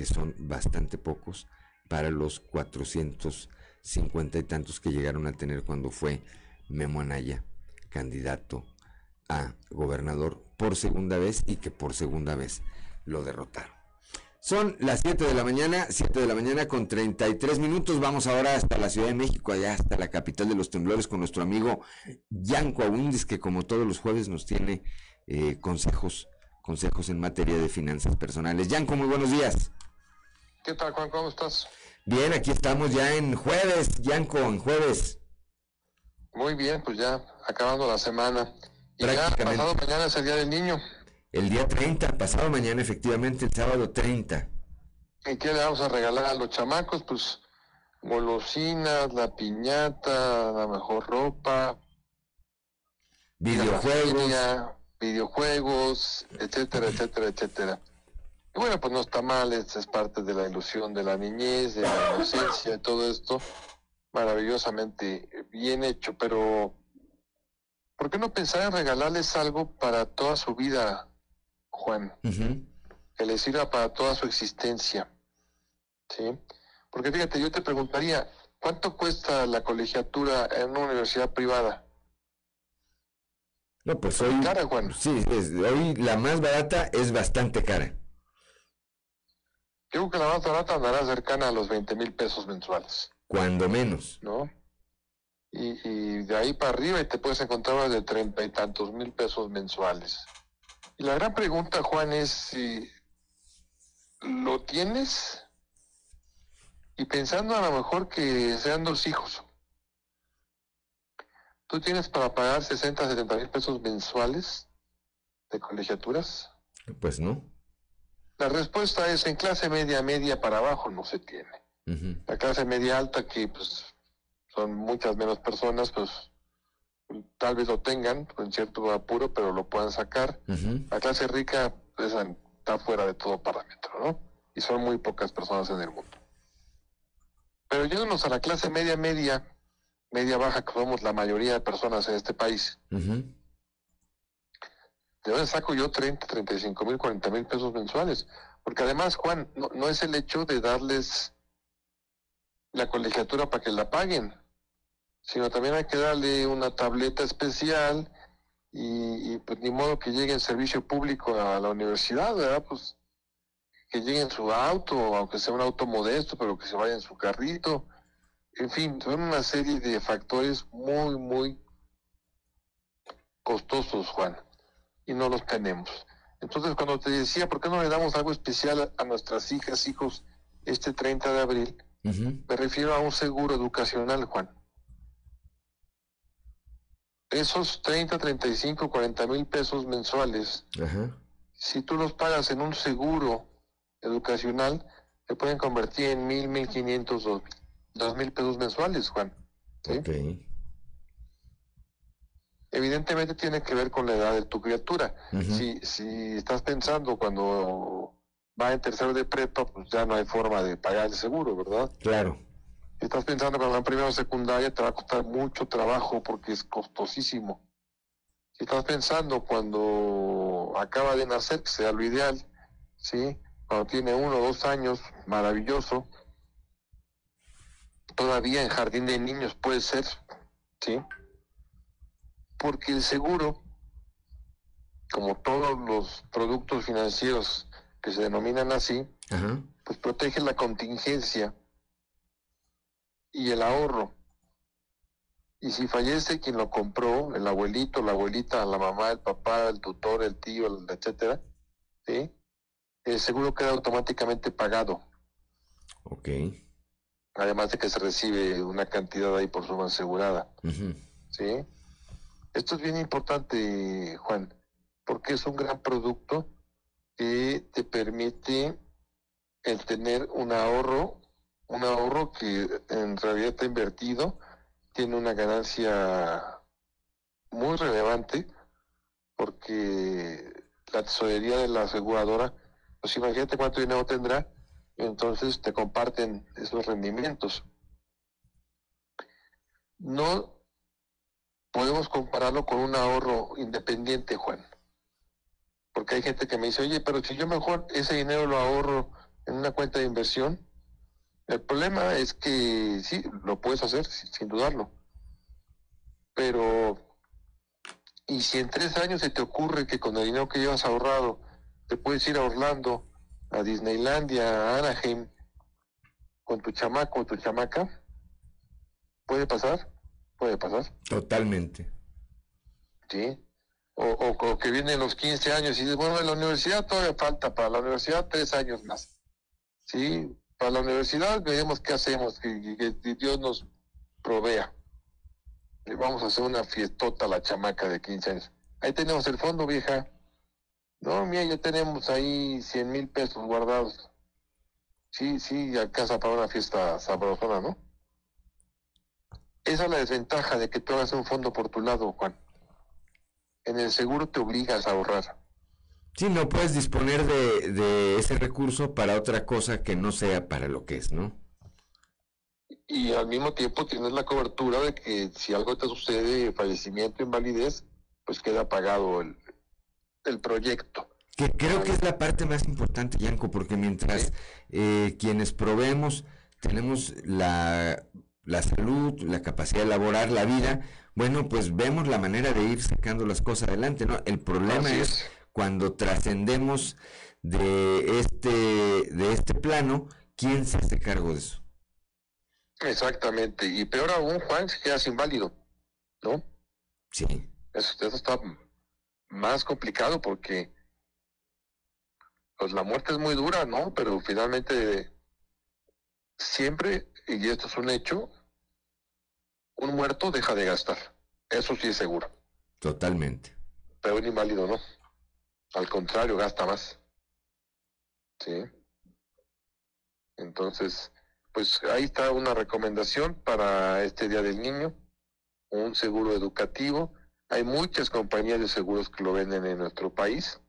que son bastante pocos para los 450 y tantos que llegaron a tener cuando fue Memo Anaya candidato a gobernador por segunda vez y que por segunda vez lo derrotaron. Son las 7 de la mañana, 7 de la mañana con 33 minutos. Vamos ahora hasta la Ciudad de México, allá hasta la capital de los temblores, con nuestro amigo Yanko Awindis, que como todos los jueves nos tiene eh, consejos, consejos en materia de finanzas personales. Yanko, muy buenos días. ¿Qué tal, Juan? ¿Cómo estás? Bien, aquí estamos ya en jueves, Yanko, en jueves. Muy bien, pues ya acabando la semana. Y ya pasado mañana es el Día del Niño. El día 30, pasado mañana, efectivamente, el sábado 30. ¿Y qué le vamos a regalar a los chamacos? Pues golosinas, la piñata, la mejor ropa, videojuegos, videojuegos, etcétera, etcétera, etcétera. Y bueno, pues no está mal, es, es parte de la ilusión de la niñez, de la inocencia, de todo esto, maravillosamente bien hecho, pero ¿por qué no pensar en regalarles algo para toda su vida, Juan, que le sirva para toda su existencia. ¿Sí? Porque fíjate, yo te preguntaría, ¿cuánto cuesta la colegiatura en una universidad privada? No, pues hoy. Cara, Juan. Sí, hoy la más barata es bastante cara. Creo que la más barata andará cercana a los 20 mil pesos mensuales. Cuando menos. ¿No? Y, y de ahí para arriba y te puedes encontrar más de treinta y tantos mil pesos mensuales. Y la gran pregunta, Juan, es si lo tienes y pensando a lo mejor que sean dos hijos. ¿Tú tienes para pagar 60, 70 mil pesos mensuales de colegiaturas? Pues no. La respuesta es en clase media, media para abajo no se tiene. La clase media alta, que pues son muchas menos personas, pues tal vez lo tengan con cierto apuro, pero lo puedan sacar. La clase rica pues, está fuera de todo parámetro, ¿no? Y son muy pocas personas en el mundo. Pero yéndonos a la clase media, media, media baja, que somos la mayoría de personas en este país, ¿de dónde saco yo 30, 35 mil, 40 mil pesos mensuales? Porque además, Juan, no, no es el hecho de darles la colegiatura para que la paguen sino también hay que darle una tableta especial y, pues ni modo que llegue en servicio público a la universidad, ¿verdad? Pues que llegue en su auto, aunque sea un auto modesto, pero que se vaya en su carrito. En fin, son una serie de factores muy, muy costosos, Juan, y no los tenemos. Entonces, cuando te decía, ¿por qué no le damos algo especial a nuestras hijas, hijos, este 30 de abril? Me refiero a un seguro educacional, Juan esos 30, 35, 40 mil pesos mensuales, si tú los pagas en un seguro educacional, te pueden convertir en mil, mil quinientos, dos mil pesos mensuales, Juan. Evidentemente tiene que ver con la edad de tu criatura. si, si estás pensando cuando va en tercero de prepa, pues ya no hay forma de pagar el seguro, ¿verdad? Claro. Si estás pensando que en primera o secundaria, te va a costar mucho trabajo porque es costosísimo. Si estás pensando cuando acaba de nacer, que sea lo ideal, ¿sí? Cuando tiene uno o dos años, maravilloso. Todavía en jardín de niños puede ser, ¿sí? Porque el seguro, como todos los productos financieros que se denominan así, pues protege la contingencia y el ahorro. Y si fallece quien lo compró, el abuelito, la abuelita, la mamá, el papá, el tutor, el tío, el, etcétera, ¿sí? el seguro queda automáticamente pagado. Ok. Además de que se recibe una cantidad ahí por suma asegurada. ¿Sí? Esto es bien importante, Juan, porque es un gran producto que te permite el tener un ahorro un ahorro que en realidad está invertido, tiene una ganancia muy relevante porque la tesorería de la aseguradora, pues imagínate cuánto dinero tendrá, entonces te comparten esos rendimientos. No podemos compararlo con un ahorro independiente, Juan. Porque hay gente que me dice, oye, pero si yo mejor ese dinero lo ahorro en una cuenta de inversión, el problema es que sí, lo puedes hacer, sin dudarlo. Pero, ¿y si en tres años se te ocurre que con el dinero que llevas ahorrado te puedes ir a Orlando, a Disneylandia, a Anaheim, con tu chamaco o tu chamaca? ¿Puede pasar? Puede pasar. Totalmente. Sí. O, o, que vienen los 15 años y dices, bueno, en la universidad todavía falta, para la universidad tres años más. Sí, para la universidad veremos qué hacemos, que, que Dios nos provea. Le vamos a hacer una fiestota a la chamaca de 15 años. Ahí tenemos el fondo, vieja. No, mira, ya tenemos ahí 100 mil pesos guardados. Sí, sí, alcanza para una fiesta sabrosona, ¿no? Esa es la desventaja de que tú hagas un fondo por tu lado, Juan. En el seguro te obligas a ahorrar. Sí, no puedes disponer de, de ese recurso para otra cosa que no sea para lo que es, ¿no? Y al mismo tiempo tienes la cobertura de que si algo te sucede, fallecimiento, invalidez, pues queda pagado el, el proyecto. Que creo que es la parte más importante, Yanko, porque mientras eh, quienes proveemos tenemos la, la salud, la capacidad de elaborar la vida, bueno, pues vemos la manera de ir sacando las cosas adelante, ¿no? El problema es cuando trascendemos de este, de este plano, ¿quién se hace cargo de eso? Exactamente, y peor aún, Juan, se quedas inválido, ¿no? Sí. Eso, está más complicado porque pues la muerte es muy dura, ¿no? Pero finalmente siempre, y esto es un hecho, un muerto deja de gastar. Eso sí es seguro. Totalmente. Pero un inválido no. Al contrario, gasta más. Sí. Entonces, pues ahí está una recomendación para este Día del Niño, un seguro educativo. Hay muchas compañías de seguros que lo venden en nuestro país.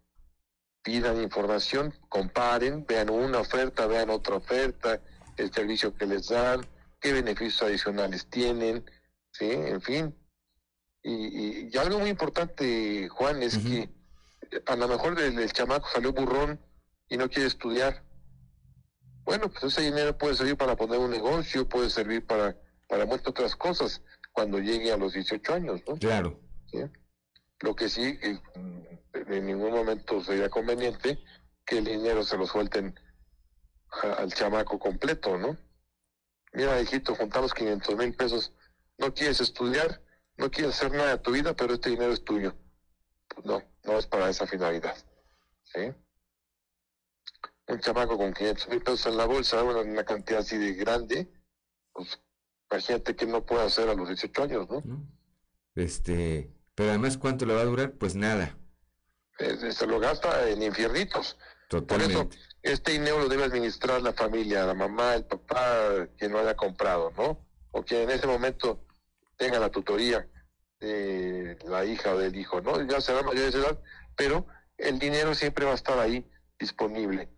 Pidan información, comparen, vean una oferta, vean otra oferta, el servicio que les dan, qué beneficios adicionales tienen, ¿sí? En fin. Y, algo muy importante, Juan, es que a lo mejor el, chamaco salió burrón y no quiere estudiar. Bueno, pues ese dinero puede servir para poner un negocio, puede servir para, para muchas otras cosas cuando llegue a los 18 años, ¿no? Claro. Lo que sí, en ningún momento sería conveniente que el dinero se lo suelten al chamaco completo, ¿no? Mira, hijito, juntamos 500 mil pesos, no quieres estudiar, no quieres hacer nada de tu vida, pero este dinero es tuyo. Pues no, no es para esa finalidad. ¿sí? Un chamaco con 500 mil pesos en la bolsa, una cantidad así de grande, pues imagínate que no puede hacer a los 18 años, ¿no? Este, pero además, ¿cuánto le va a durar? Pues nada. se lo gasta en infiernitos. Totalmente. Por eso, este dinero lo debe administrar la familia, la mamá, el papá, quien lo haya comprado, ¿no? O quien en ese momento tenga la tutoría de la hija o del hijo, ¿no? Ya será mayor de edad, pero el dinero siempre va a estar ahí disponible.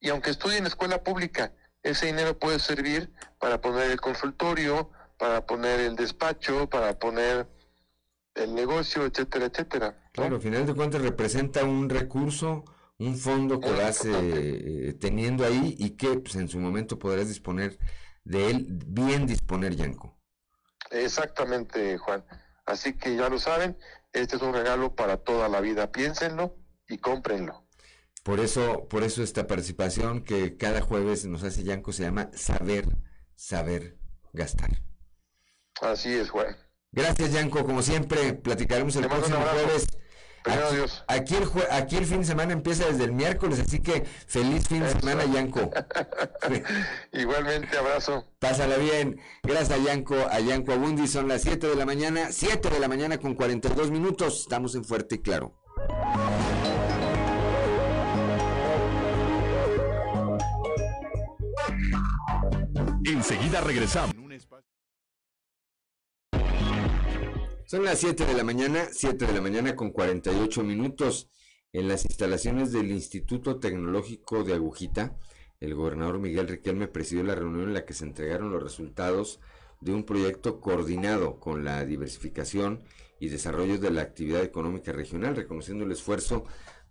Y aunque estudie en escuela pública, ese dinero puede servir para poner el consultorio, para poner el despacho, para poner el negocio, etcétera, etcétera. Claro, al final de cuentas representa un recurso, un fondo que vas eh, teniendo ahí y que pues, en su momento podrás disponer de él, bien disponer, Yanko. Exactamente, Juan. Así que ya lo saben, este es un regalo para toda la vida. Piénsenlo y cómprenlo. Por eso, por eso esta participación que cada jueves nos hace Yanko se llama Saber, Saber Gastar. Así es, Juan. Gracias, Yanko. Como siempre, platicaremos el próximo jueves. Aquí, aquí, el aquí el fin de semana empieza desde el miércoles, así que feliz fin de semana, Yanko. Igualmente, abrazo. Pásala bien. Gracias a Yanko, a Yanko Abundi. Son las 7 de la mañana, 7 de la mañana con 42 minutos. Estamos en Fuerte y Claro. Enseguida regresamos. Son las 7 de la mañana, 7 de la mañana con 48 minutos. En las instalaciones del Instituto Tecnológico de Agujita, el gobernador Miguel Riquelme presidió la reunión en la que se entregaron los resultados de un proyecto coordinado con la diversificación y desarrollo de la actividad económica regional, reconociendo el esfuerzo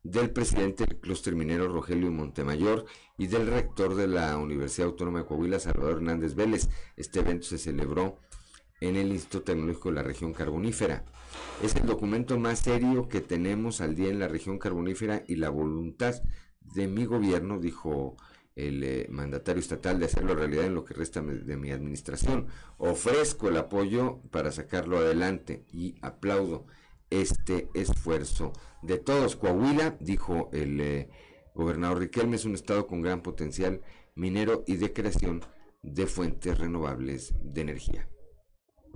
del presidente del clúster minero Rogelio Montemayor y del rector de la Universidad Autónoma de Coahuila, Salvador Hernández Vélez. Este evento se celebró en el Instituto Tecnológico de la región carbonífera. Es el documento más serio que tenemos al día en la región carbonífera y la voluntad de mi gobierno, dijo el eh, mandatario estatal, de hacerlo realidad en lo que resta de mi administración. Ofrezco el apoyo para sacarlo adelante y aplaudo este esfuerzo de todos. Coahuila, dijo el eh, gobernador Riquelme, es un estado con gran potencial minero y de creación de fuentes renovables de energía.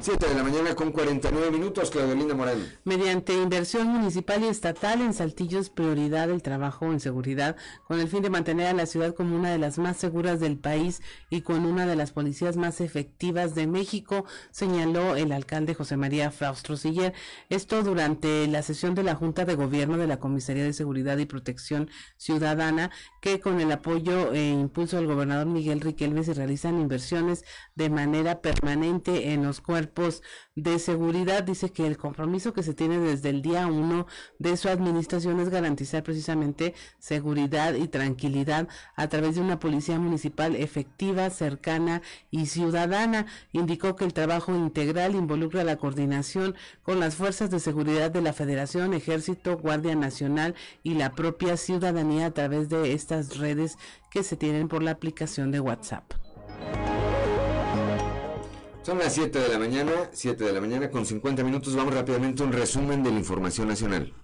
7 de la mañana con 49 minutos, Claudelina Moreno. Mediante inversión municipal y estatal en Saltillo es prioridad el trabajo en seguridad con el fin de mantener a la ciudad como una de las más seguras del país y con una de las policías más efectivas de México, señaló el alcalde José María Fraustro Siller. Esto durante la sesión de la Junta de Gobierno de la Comisaría de Seguridad y Protección Ciudadana, que con el apoyo e impulso del gobernador Miguel Riquelme se realizan inversiones de manera permanente en los cuerpos de seguridad. Dice que el compromiso que se tiene desde el día uno de su administración es garantizar precisamente seguridad y tranquilidad a través de una policía municipal efectiva, cercana y ciudadana. Indicó que el trabajo integral involucra la coordinación con las fuerzas de seguridad de la Federación, Ejército, Guardia Nacional y la propia ciudadanía a través de estas redes que se tienen por la aplicación de WhatsApp. Son las 7 de la mañana, 7 de la mañana con 50 minutos. Vamos rápidamente a un resumen de la información nacional.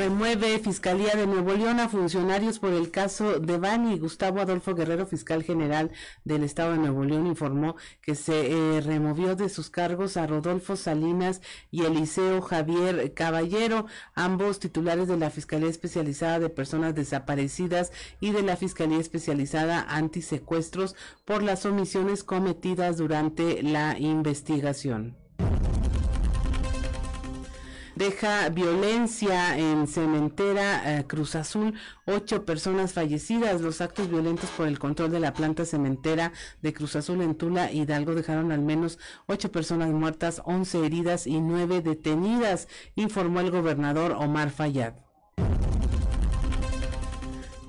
Remueve Fiscalía de Nuevo León a funcionarios por el caso de Bani. Gustavo Adolfo Guerrero, fiscal general del Estado de Nuevo León, informó que se eh, removió de sus cargos a Rodolfo Salinas y Eliseo Javier Caballero, ambos titulares de la Fiscalía Especializada de Personas Desaparecidas y de la Fiscalía Especializada Antisecuestros por las omisiones cometidas durante la investigación deja violencia en Cementera eh, Cruz Azul, ocho personas fallecidas. Los actos violentos por el control de la planta cementera de Cruz Azul en Tula, Hidalgo, dejaron al menos ocho personas muertas, once heridas y nueve detenidas, informó el gobernador Omar Fayad.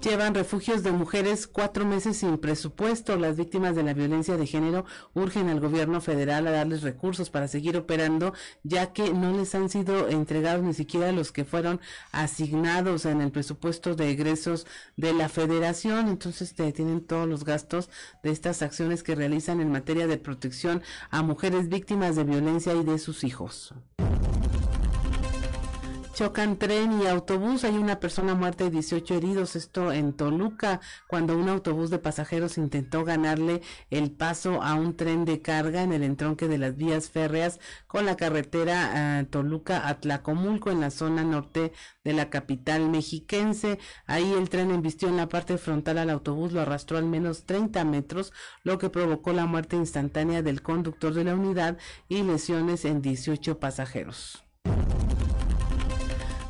Llevan refugios de mujeres cuatro meses sin presupuesto. Las víctimas de la violencia de género urgen al gobierno federal a darles recursos para seguir operando, ya que no les han sido entregados ni siquiera los que fueron asignados en el presupuesto de egresos de la federación. Entonces te tienen todos los gastos de estas acciones que realizan en materia de protección a mujeres víctimas de violencia y de sus hijos. Chocan tren y autobús. Hay una persona muerta y 18 heridos. Esto en Toluca, cuando un autobús de pasajeros intentó ganarle el paso a un tren de carga en el entronque de las vías férreas con la carretera uh, Toluca a Tlacomulco en la zona norte de la capital mexiquense. Ahí el tren embistió en la parte frontal al autobús, lo arrastró al menos 30 metros, lo que provocó la muerte instantánea del conductor de la unidad y lesiones en 18 pasajeros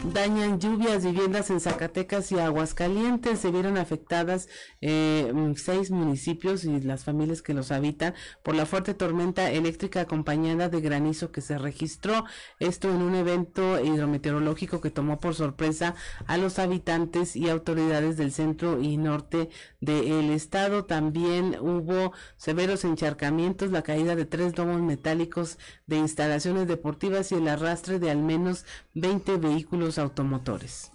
dañan lluvias, viviendas en Zacatecas y Aguascalientes. Se vieron afectadas eh, mm, seis municipios y las familias que los habitan por la fuerte tormenta eléctrica acompañada de granizo que se registró. Esto en un evento hidrometeorológico que tomó por sorpresa a los habitantes y autoridades del centro y norte del estado. También hubo severos encharcamientos, la caída de tres domos metálicos de instalaciones deportivas y el arrastre de al menos 20 vehículos automotores.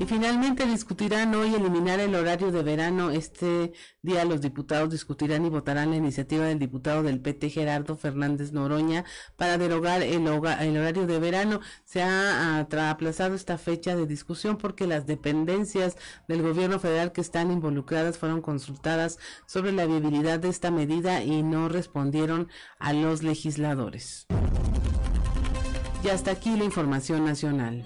Y finalmente discutirán hoy eliminar el horario de verano. Este día los diputados discutirán y votarán la iniciativa del diputado del PT Gerardo Fernández Noroña para derogar el, el horario de verano. Se ha aplazado esta fecha de discusión porque las dependencias del gobierno federal que están involucradas fueron consultadas sobre la viabilidad de esta medida y no respondieron a los legisladores. Y hasta aquí la información nacional.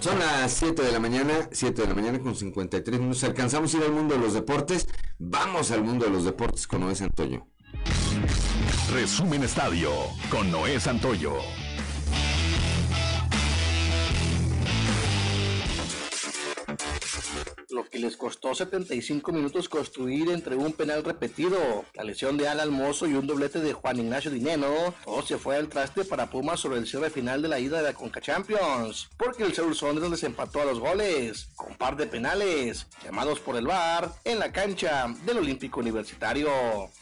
Son las 7 de la mañana, 7 de la mañana con 53 minutos. Alcanzamos a ir al mundo de los deportes. Vamos al mundo de los deportes con Noé Santoyo. Resumen Estadio con Noé Santoyo. Lo que les costó 75 minutos construir entre un penal repetido, la lesión de Alan Mozo y un doblete de Juan Ignacio Dineno, todo se fue al traste para Pumas sobre el cierre final de la ida de la Conca Champions, porque el Seoul Sounders les empató a los goles, con par de penales, llamados por el VAR, en la cancha del Olímpico Universitario.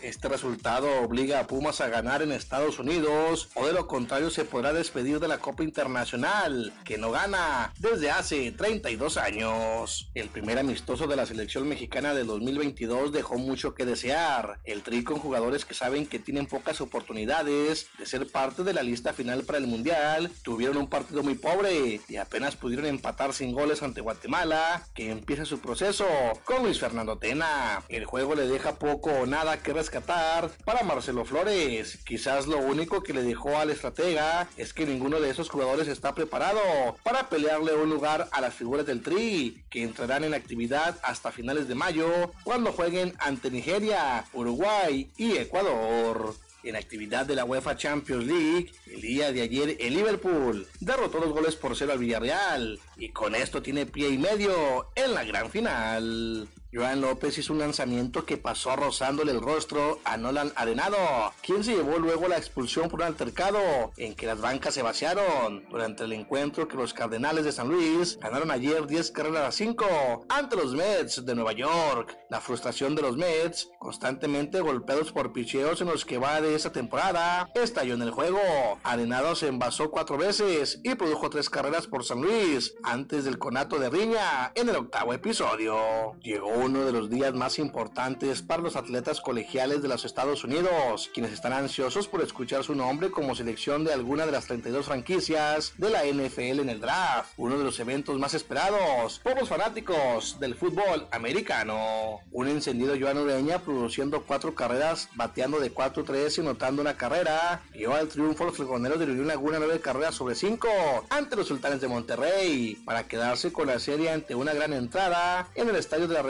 Este resultado obliga a Pumas a ganar en Estados Unidos, o de lo contrario se podrá despedir de la Copa Internacional, que no gana desde hace 32 años. El primer amistoso de la selección mexicana del 2022 dejó mucho que desear. El tri con jugadores que saben que tienen pocas oportunidades de ser parte de la lista final para el Mundial, tuvieron un partido muy pobre y apenas pudieron empatar sin goles ante Guatemala, que empieza su proceso con Luis Fernando Tena. El juego le deja poco o nada que rescatar para Marcelo Flores. Quizás lo único que le dejó al estratega es que ninguno de esos jugadores está preparado para pelearle un lugar a las figuras del tri, que entrarán en actividad hasta finales de mayo, cuando jueguen ante Nigeria, Uruguay y Ecuador. En actividad de la UEFA Champions League, el día de ayer el Liverpool derrotó dos goles por cero al Villarreal y con esto tiene pie y medio en la gran final. Joan López hizo un lanzamiento que pasó rozándole el rostro a Nolan Arenado, quien se llevó luego la expulsión por un altercado en que las bancas se vaciaron durante el encuentro que los Cardenales de San Luis ganaron ayer 10 carreras a 5 ante los Mets de Nueva York. La frustración de los Mets, constantemente golpeados por picheos en los que va de esa temporada, estalló en el juego. Arenado se envasó cuatro veces y produjo tres carreras por San Luis antes del conato de riña en el octavo episodio. Llegó uno de los días más importantes para los atletas colegiales de los Estados Unidos, quienes están ansiosos por escuchar su nombre como selección de alguna de las 32 franquicias de la NFL en el draft, uno de los eventos más esperados por los fanáticos del fútbol americano. Un encendido Joan Ureña produciendo cuatro carreras, bateando de 4-3 y anotando una carrera, dio al triunfo los fregoneros de Unión Laguna 9 carreras sobre 5 ante los sultanes de Monterrey, para quedarse con la serie ante una gran entrada en el Estadio de la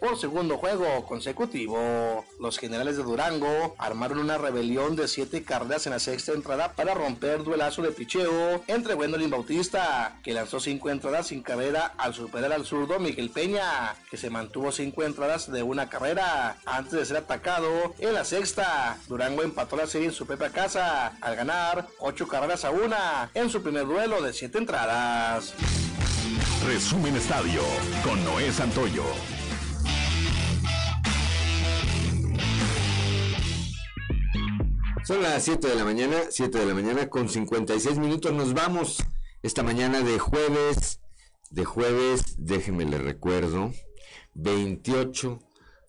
Por segundo juego consecutivo. Los generales de Durango armaron una rebelión de siete carreras en la sexta entrada para romper duelazo de picheo entre Wendolin Bautista, que lanzó cinco entradas sin carrera al superar al zurdo Miguel Peña, que se mantuvo cinco entradas de una carrera antes de ser atacado en la sexta. Durango empató la serie en su propia casa al ganar ocho carreras a una en su primer duelo de siete entradas. Resumen Estadio con Noé Santoyo. Son las 7 de la mañana, 7 de la mañana con 56 minutos. Nos vamos esta mañana de jueves, de jueves, déjeme le recuerdo, 28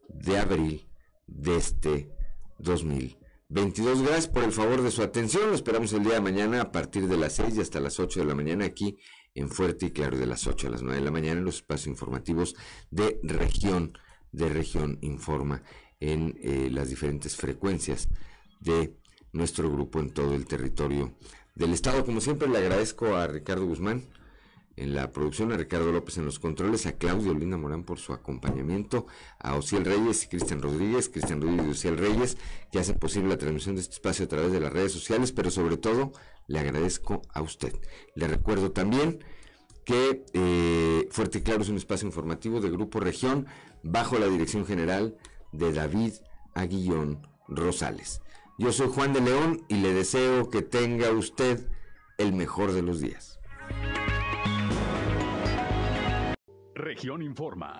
de abril de este 2022. Gracias por el favor de su atención. Lo esperamos el día de mañana a partir de las 6 y hasta las 8 de la mañana aquí en Fuerte y Claro de las 8 a las 9 de la mañana en los espacios informativos de región, de región informa en eh, las diferentes frecuencias de nuestro grupo en todo el territorio del estado. Como siempre le agradezco a Ricardo Guzmán en la producción, a Ricardo López en los controles, a Claudio Linda Morán por su acompañamiento, a Ociel Reyes y Cristian Rodríguez, Cristian Rodríguez y Ociel Reyes, que hacen posible la transmisión de este espacio a través de las redes sociales, pero sobre todo le agradezco a usted. Le recuerdo también que eh, Fuerte y Claro es un espacio informativo de Grupo Región bajo la dirección general de David Aguillón Rosales. Yo soy Juan de León y le deseo que tenga usted el mejor de los días. Región Informa.